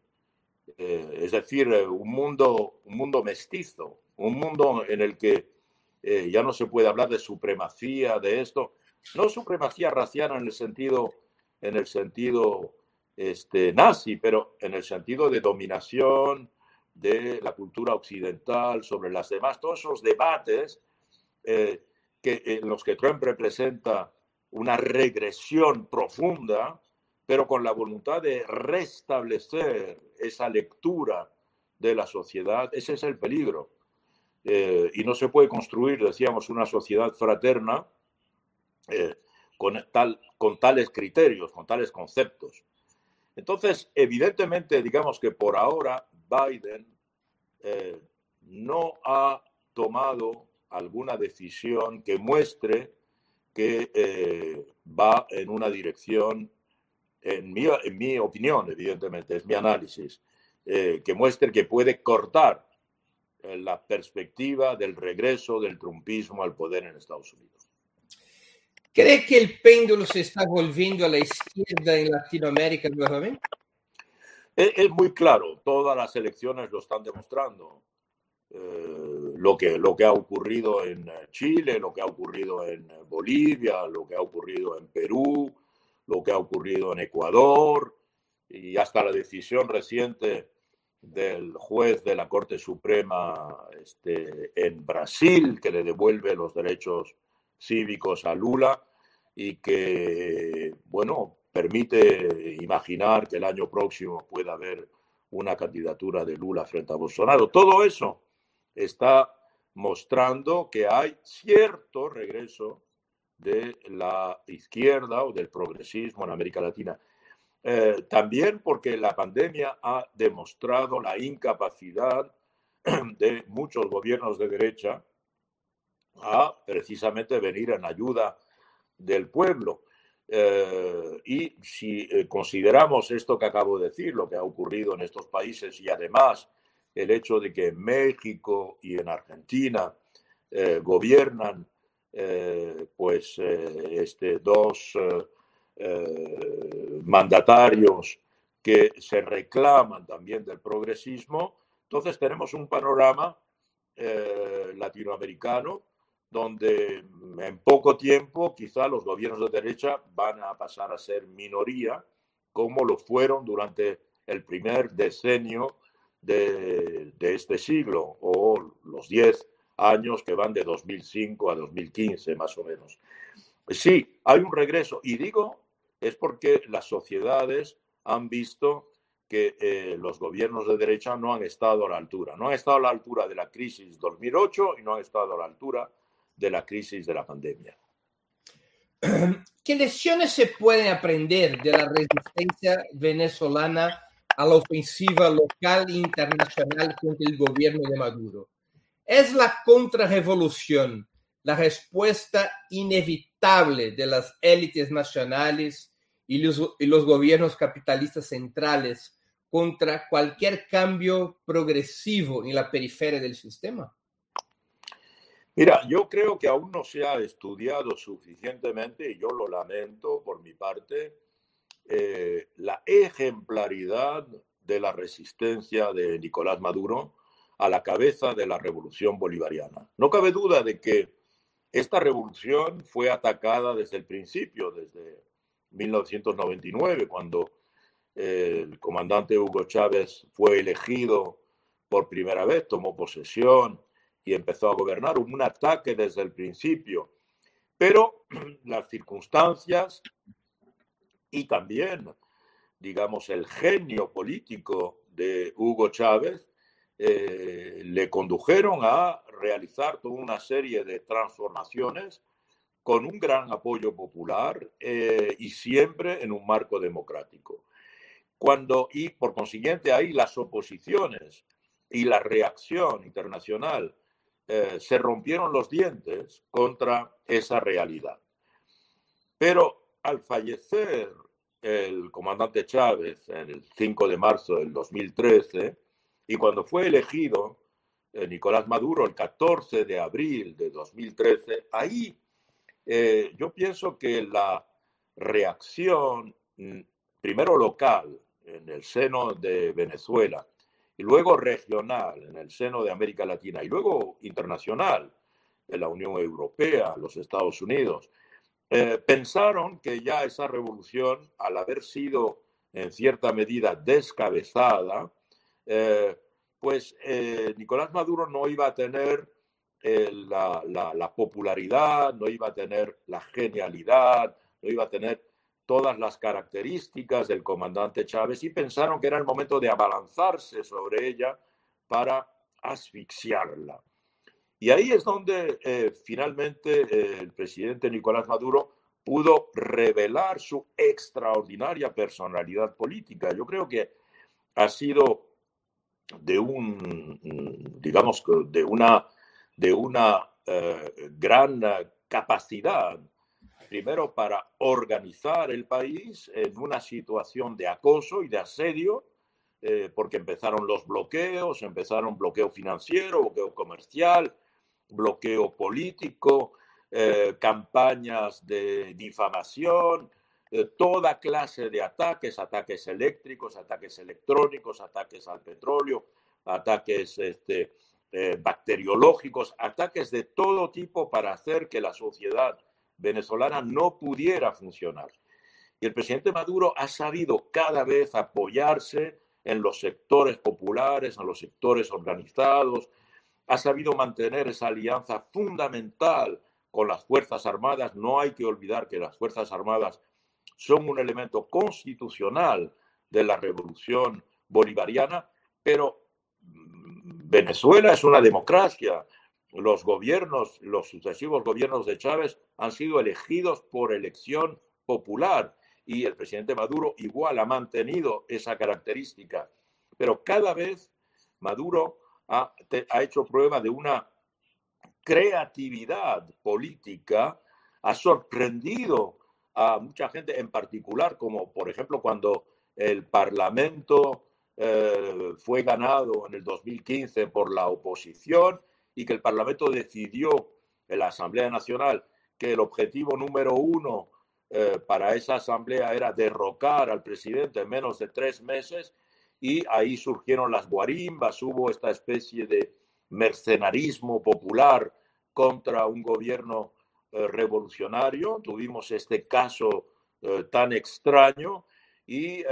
es decir, un mundo, un mundo mestizo, un mundo en el que ya no se puede hablar de supremacía, de esto, no supremacía racial en el sentido, en el sentido este, nazi, pero en el sentido de dominación de la cultura occidental sobre las demás, todos esos debates eh, que, en los que Trump representa una regresión profunda, pero con la voluntad de restablecer esa lectura de la sociedad, ese es el peligro. Eh, y no se puede construir, decíamos, una sociedad fraterna eh, con, tal, con tales criterios, con tales conceptos. Entonces, evidentemente, digamos que por ahora Biden eh, no ha tomado alguna decisión que muestre que eh, va en una dirección, en mi, en mi, opinión, evidentemente, es mi análisis, que muestre que puede cortar la perspectiva del regreso del trumpismo al poder en Estados Unidos. ¿Cree que el péndulo se está volviendo a la izquierda en Latinoamérica nuevamente? Es, muy claro, todas las elecciones lo están demostrando. Eh, lo, que, lo que ha ocurrido en Chile, lo que ha ocurrido en Bolivia, lo que ha ocurrido en Perú, lo que ha ocurrido en Ecuador y hasta la decisión reciente del juez de la Corte Suprema este, en Brasil que le devuelve los derechos cívicos a Lula y que, bueno, permite imaginar que el año próximo pueda haber una candidatura de Lula frente a Bolsonaro. Todo eso está mostrando que hay cierto regreso de la izquierda o del progresismo en América Latina. Eh, también porque la pandemia ha demostrado la incapacidad de muchos gobiernos de derecha a precisamente venir en ayuda del pueblo. Eh, y si eh, consideramos esto que acabo de decir, lo que ha ocurrido en estos países y además el hecho de que en México y en Argentina eh, gobiernan pues este, dos mandatarios que se reclaman también del progresismo, entonces tenemos un panorama latinoamericano donde en poco tiempo quizá los gobiernos de derecha van a pasar a ser minoría, como lo fueron durante el primer decenio de, este siglo o los 10 años que van de 2005 a 2015 más o menos. Sí, hay un regreso y digo es porque las sociedades han visto que eh, los gobiernos de derecha no han estado a la altura, no han estado a la altura de la crisis 2008 y no han estado a la altura de la crisis de la pandemia. ¿Qué lecciones se pueden aprender de la resistencia venezolana a la ofensiva local e internacional contra el gobierno de Maduro. ¿Es la contrarrevolución la respuesta inevitable de las élites nacionales y los, y los gobiernos capitalistas centrales contra cualquier cambio progresivo en la periferia del sistema? Mira, yo creo que aún no se ha estudiado suficientemente, y yo lo lamento por mi parte, eh, la ejemplaridad de la resistencia de Nicolás Maduro a la cabeza de la revolución bolivariana. No cabe duda de que esta revolución fue atacada desde el principio, desde 1999, cuando el comandante Hugo Chávez fue elegido por primera vez, tomó posesión y empezó a gobernar. un ataque desde el principio, pero las circunstancias y también, digamos, el genio político de Hugo Chávez eh, le condujeron a realizar toda una serie de transformaciones con un gran apoyo popular eh, y siempre en un marco democrático. Cuando, y por consiguiente, ahí las oposiciones y la reacción internacional eh, se rompieron los dientes contra esa realidad. Pero al fallecer el comandante Chávez el 5 de marzo del 2013 y cuando fue elegido eh, Nicolás Maduro el 14 de abril de 2013, ahí eh, yo pienso que la reacción, mm, primero local en el seno de Venezuela y luego regional en el seno de América Latina y luego internacional en la Unión Europea, los Estados Unidos, eh, pensaron que ya esa revolución, al haber sido en cierta medida descabezada, eh, pues eh, Nicolás Maduro no iba a tener la, la, popularidad, no iba a tener la genialidad, no iba a tener todas las características del comandante Chávez y pensaron que era el momento de abalanzarse sobre ella para asfixiarla. Y ahí es donde eh, finalmente eh, el presidente Nicolás Maduro pudo revelar su extraordinaria personalidad política. Yo creo que ha sido de un, digamos, de una, de una eh, gran capacidad primero para organizar el país en una situación de acoso y de asedio, eh, porque empezaron los bloqueos, empezaron bloqueo financiero, bloqueo comercial, bloqueo político, eh, campañas de difamación, eh, toda clase de ataques, ataques eléctricos, ataques electrónicos, ataques al petróleo, ataques este, bacteriológicos, ataques de todo tipo para hacer que la sociedad venezolana no pudiera funcionar. Y el presidente Maduro ha sabido cada vez apoyarse en los sectores populares, en los sectores organizados, ha sabido mantener esa alianza fundamental con las Fuerzas Armadas. No hay que olvidar que las Fuerzas Armadas son un elemento constitucional de la revolución bolivariana, pero mm, Venezuela es una democracia, los gobiernos, los sucesivos gobiernos de Chávez han sido elegidos por elección popular y el presidente Maduro igual ha mantenido esa característica. Pero cada vez Maduro ha, hecho prueba de una creatividad política, ha sorprendido a mucha gente en particular, como por ejemplo cuando el Parlamento eh, fue ganado en el 2015 por la oposición y que el Parlamento decidió en la Asamblea Nacional que el objetivo número uno eh, para esa asamblea era derrocar al presidente en menos de tres meses y ahí surgieron las guarimbas, hubo esta especie de mercenarismo popular contra un gobierno eh, revolucionario, tuvimos este caso eh, tan extraño y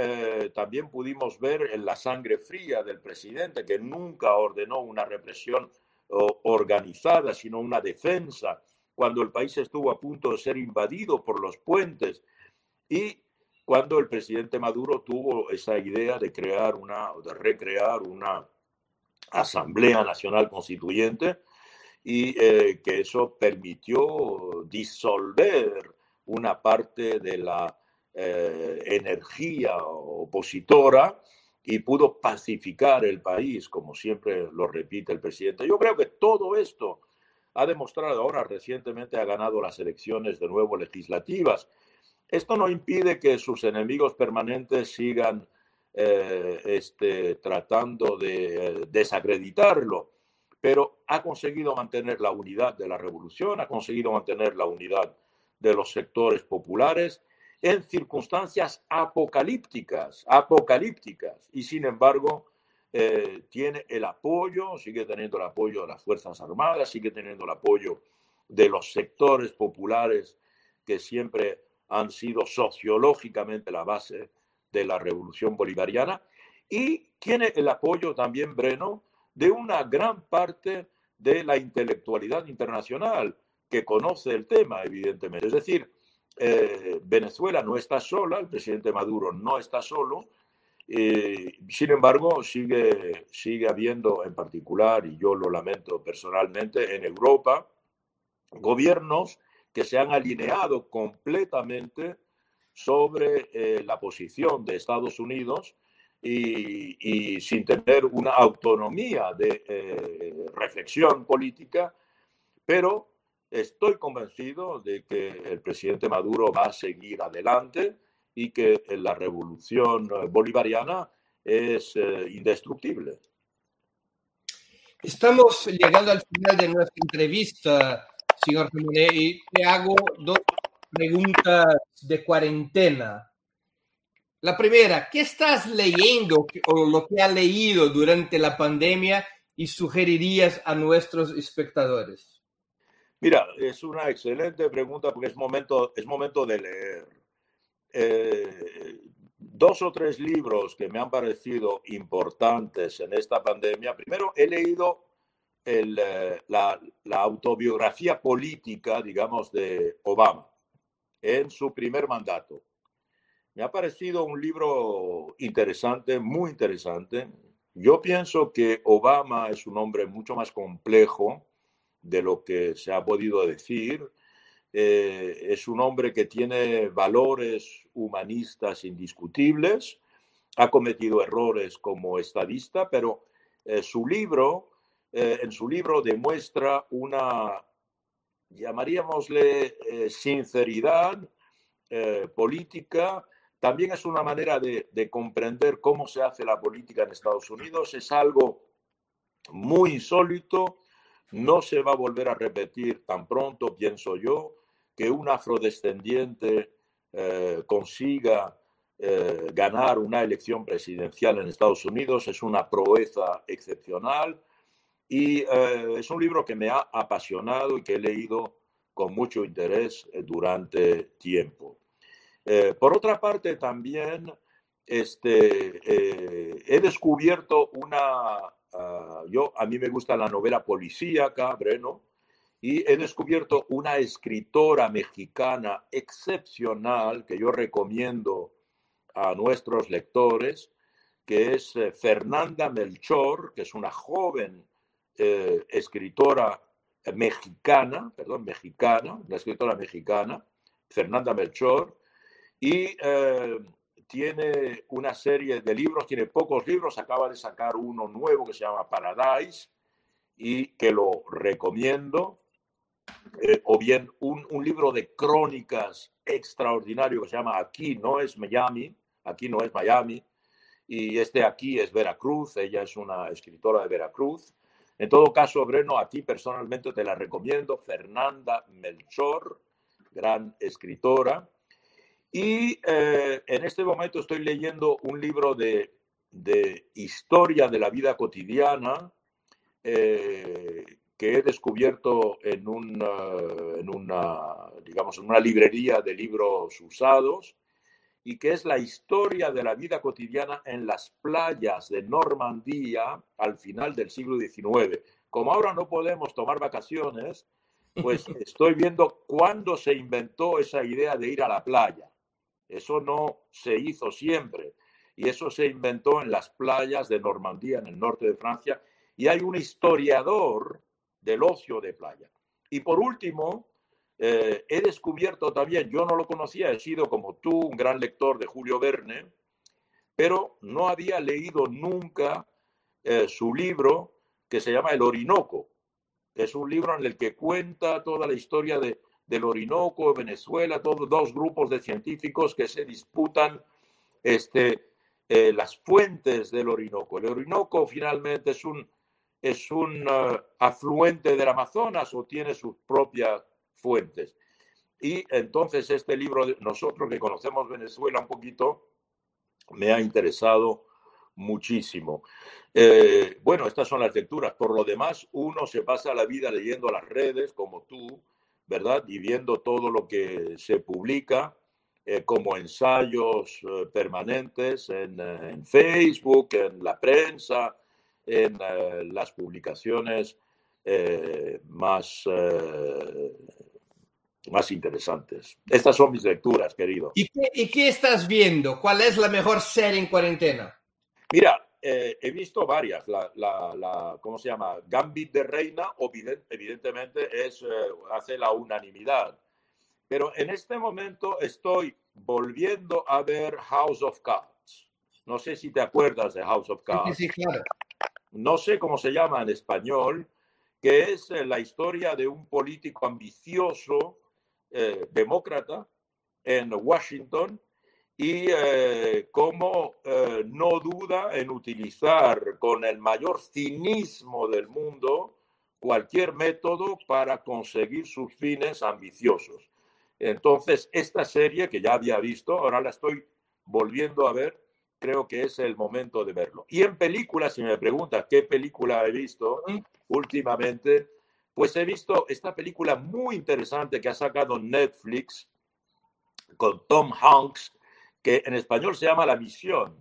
también pudimos ver en la sangre fría del presidente que nunca ordenó una represión organizada, sino una defensa, cuando el país estuvo a punto de ser invadido por los puentes. Y cuando el presidente Maduro tuvo esa idea de crear una, de recrear una Asamblea Nacional Constituyente y eh, que eso permitió disolver una parte de la eh, energía opositora y pudo pacificar el país, como siempre lo repite el presidente. Yo creo que todo esto ha demostrado, ahora recientemente ha ganado las elecciones de nuevo legislativas. Esto no impide que sus enemigos permanentes sigan eh, este, tratando de eh, desacreditarlo, pero ha conseguido mantener la unidad de la revolución, ha conseguido mantener la unidad de los sectores populares en circunstancias apocalípticas, apocalípticas, y sin embargo eh, tiene el apoyo, sigue teniendo el apoyo de las Fuerzas Armadas, sigue teniendo el apoyo de los sectores populares que siempre han sido sociológicamente la base de la revolución bolivariana, y tiene el apoyo también, Breno, de una gran parte de la intelectualidad internacional que conoce el tema, evidentemente. Es decir, eh, Venezuela no está sola, el presidente Maduro no está solo. Eh, sin embargo, sigue, sigue habiendo en particular, y yo lo lamento personalmente, en Europa, gobiernos que se han alineado completamente sobre eh, la posición de Estados Unidos y, y, sin tener una autonomía de reflexión política, pero Estoy convencido de que el presidente Maduro va a seguir adelante y que la revolución bolivariana es eh, indestructible. Estamos llegando al final de nuestra entrevista, señor Jiménez, y te hago dos preguntas de cuarentena. La primera, ¿qué estás leyendo o lo que has leído durante la pandemia y sugerirías a nuestros espectadores? Mira, es una excelente pregunta porque es momento, es momento de leer. Eh, dos o tres libros que me han parecido importantes en esta pandemia. Primero, he leído eh, la, autobiografía política, digamos, de Obama en su primer mandato. Me ha parecido un libro interesante, muy interesante. Yo pienso que Obama es un hombre mucho más complejo de lo que se ha podido decir. Eh, es un hombre que tiene valores humanistas indiscutibles, ha cometido errores como estadista, pero eh, su libro, eh, en su libro demuestra una llamaríamosle sinceridad política, también es una manera de, de, comprender cómo se hace la política en Estados Unidos. Es algo muy insólito, no se va a volver a repetir tan pronto, pienso yo, que un afrodescendiente eh, consiga eh, ganar una elección presidencial en Estados Unidos. Es una proeza excepcional y eh, es un libro que me ha apasionado y que he leído con mucho interés durante tiempo. Por otra parte, también este, he descubierto una, uh, yo a mí me gusta la novela policíaca, Breno, y he descubierto una escritora mexicana excepcional que yo recomiendo a nuestros lectores, que es Fernanda Melchor, que es una joven eh, escritora mexicana, perdón, mexicana, una escritora mexicana, Fernanda Melchor, y eh, tiene una serie de libros, tiene pocos libros, acaba de sacar uno nuevo que se llama Paradise y que lo recomiendo, eh, o bien un, un, libro de crónicas extraordinario que se llama Aquí no es Miami, aquí no es Miami, y este aquí es Veracruz, ella es una escritora de Veracruz, en todo caso, Breno, a ti personalmente te la recomiendo, Fernanda Melchor, gran escritora. Y eh, en este momento estoy leyendo un libro de, de historia de la vida cotidiana eh, que he descubierto en, un, en, una, digamos, en una librería de libros usados y que es la historia de la vida cotidiana en las playas de Normandía al final del siglo XIX. Como ahora no podemos tomar vacaciones, pues estoy viendo cuándo se inventó esa idea de ir a la playa. Eso no se hizo siempre. Y eso se inventó en las playas de Normandía, en el norte de Francia. Y hay un historiador del ocio de playa. Y por último, eh, he descubierto también, yo no lo conocía, he sido como tú un gran lector de Julio Verne, pero no había leído nunca eh, su libro que se llama El Orinoco. Es un libro en el que cuenta toda la historia de, del Orinoco, Venezuela, todos dos grupos de científicos que se disputan este, eh, las fuentes del Orinoco. El Orinoco finalmente es un, es un uh, afluente del Amazonas o tiene sus propias fuentes. Y entonces este libro, nosotros que conocemos Venezuela un poquito, me ha interesado muchísimo. Eh, bueno, estas son las lecturas. Por lo demás, uno se pasa la vida leyendo las redes, como tú, ¿verdad? Y viendo todo lo que se publica eh, como ensayos eh, permanentes en, en, Facebook, en la prensa, en las publicaciones más más interesantes. Estas son mis lecturas, querido. ¿Y qué, ¿Y qué, estás viendo? ¿Cuál es la mejor serie en cuarentena? Mira, eh, he visto varias. La, la, la, ¿cómo se llama? Gambit de Reina, evidentemente, es, eh, hace la unanimidad. Pero en este momento estoy volviendo a ver House of Cards. No sé si te acuerdas de House of Cards. Sí, sí, claro. No sé cómo se llama en español, que es eh, la historia de un político ambicioso eh, demócrata en Washington y eh, cómo eh, no duda en utilizar con el mayor cinismo del mundo cualquier método para conseguir sus fines ambiciosos. Entonces, esta serie que ya había visto, ahora la estoy volviendo a ver, creo que es el momento de verlo. Y en películas, si me preguntas qué película he visto últimamente, pues he visto esta película muy interesante que ha sacado Netflix con Tom Hanks, que en español se llama La Misión,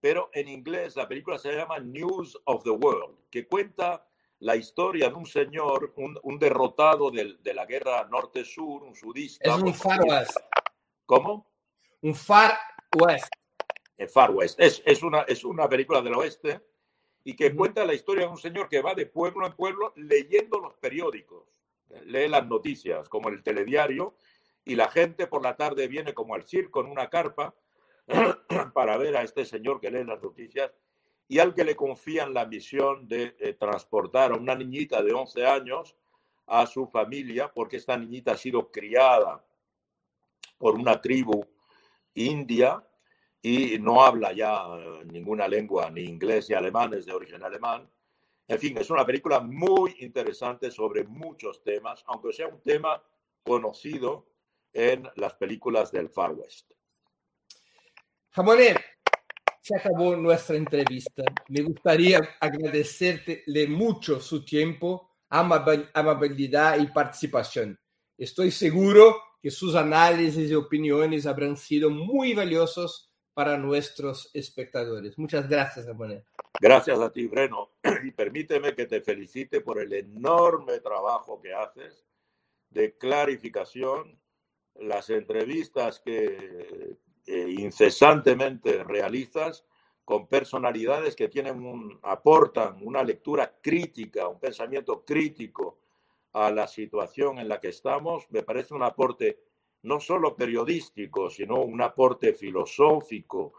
pero en inglés la película se llama News of the World, que cuenta la historia de un señor, un, un derrotado de, de, la guerra norte-sur, un sudista. Es un Far West. ¿Cómo? Un Far West. El Far West. Es, es, una, es una película del oeste y que cuenta la historia de un señor que va de pueblo en pueblo leyendo los periódicos, lee las noticias, como el telediario, y la gente por la tarde viene como al circo en una carpa para ver a este señor que lee las noticias y al que le confían la misión de eh, transportar a una niñita de 11 años a su familia, porque esta niñita ha sido criada por una tribu india y no habla ya ninguna lengua, ni inglés ni alemán, es de origen alemán. En fin, es una película muy interesante sobre muchos temas, aunque sea un tema conocido en las películas del Far West. Jamonet, se acabó nuestra entrevista. Me gustaría agradecerle mucho su tiempo, amabilidad y participación. Estoy seguro que sus análisis y opiniones habrán sido muy valiosos para nuestros espectadores. Muchas gracias, Jamonet. Gracias a ti, Breno. Y permíteme que te felicite por el enorme trabajo que haces de clarificación, las entrevistas que eh, incesantemente realizas con personalidades que tienen un, aportan una lectura crítica, un pensamiento crítico a la situación en la que estamos, me parece un aporte no solo periodístico, sino un aporte filosófico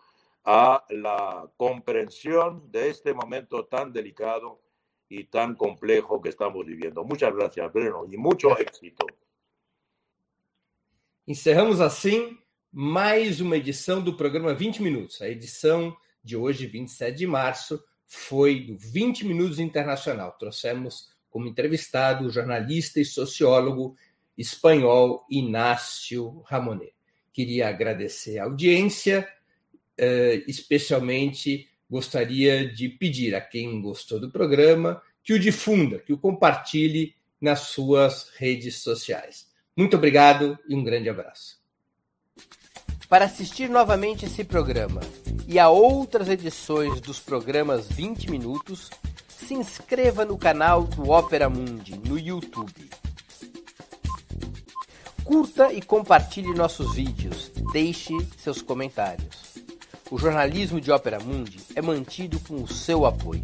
a la comprensión de este momento tan delicado y tan complejo que estamos viviendo. Muchas gracias, Breno, y mucho éxito. Encerramos assim mais uma edição do programa 20 Minutos. A edição de hoje, 27 de março, foi do 20 Minutos Internacional. Trouxemos como entrevistado o jornalista e sociólogo espanhol Inácio Ramonet. Queria agradecer a audiência, eh, especialmente gostaria de pedir a quem gostou do programa que o difunda, que o compartilhe nas suas redes sociais. Muito obrigado e um grande abraço. Para assistir novamente esse programa e a outras edições dos programas 20 Minutos, se inscreva no canal do Opera Mundi no YouTube. Curta e compartilhe nossos vídeos, deixe seus comentários. O jornalismo de Opera Mundi é mantido com o seu apoio.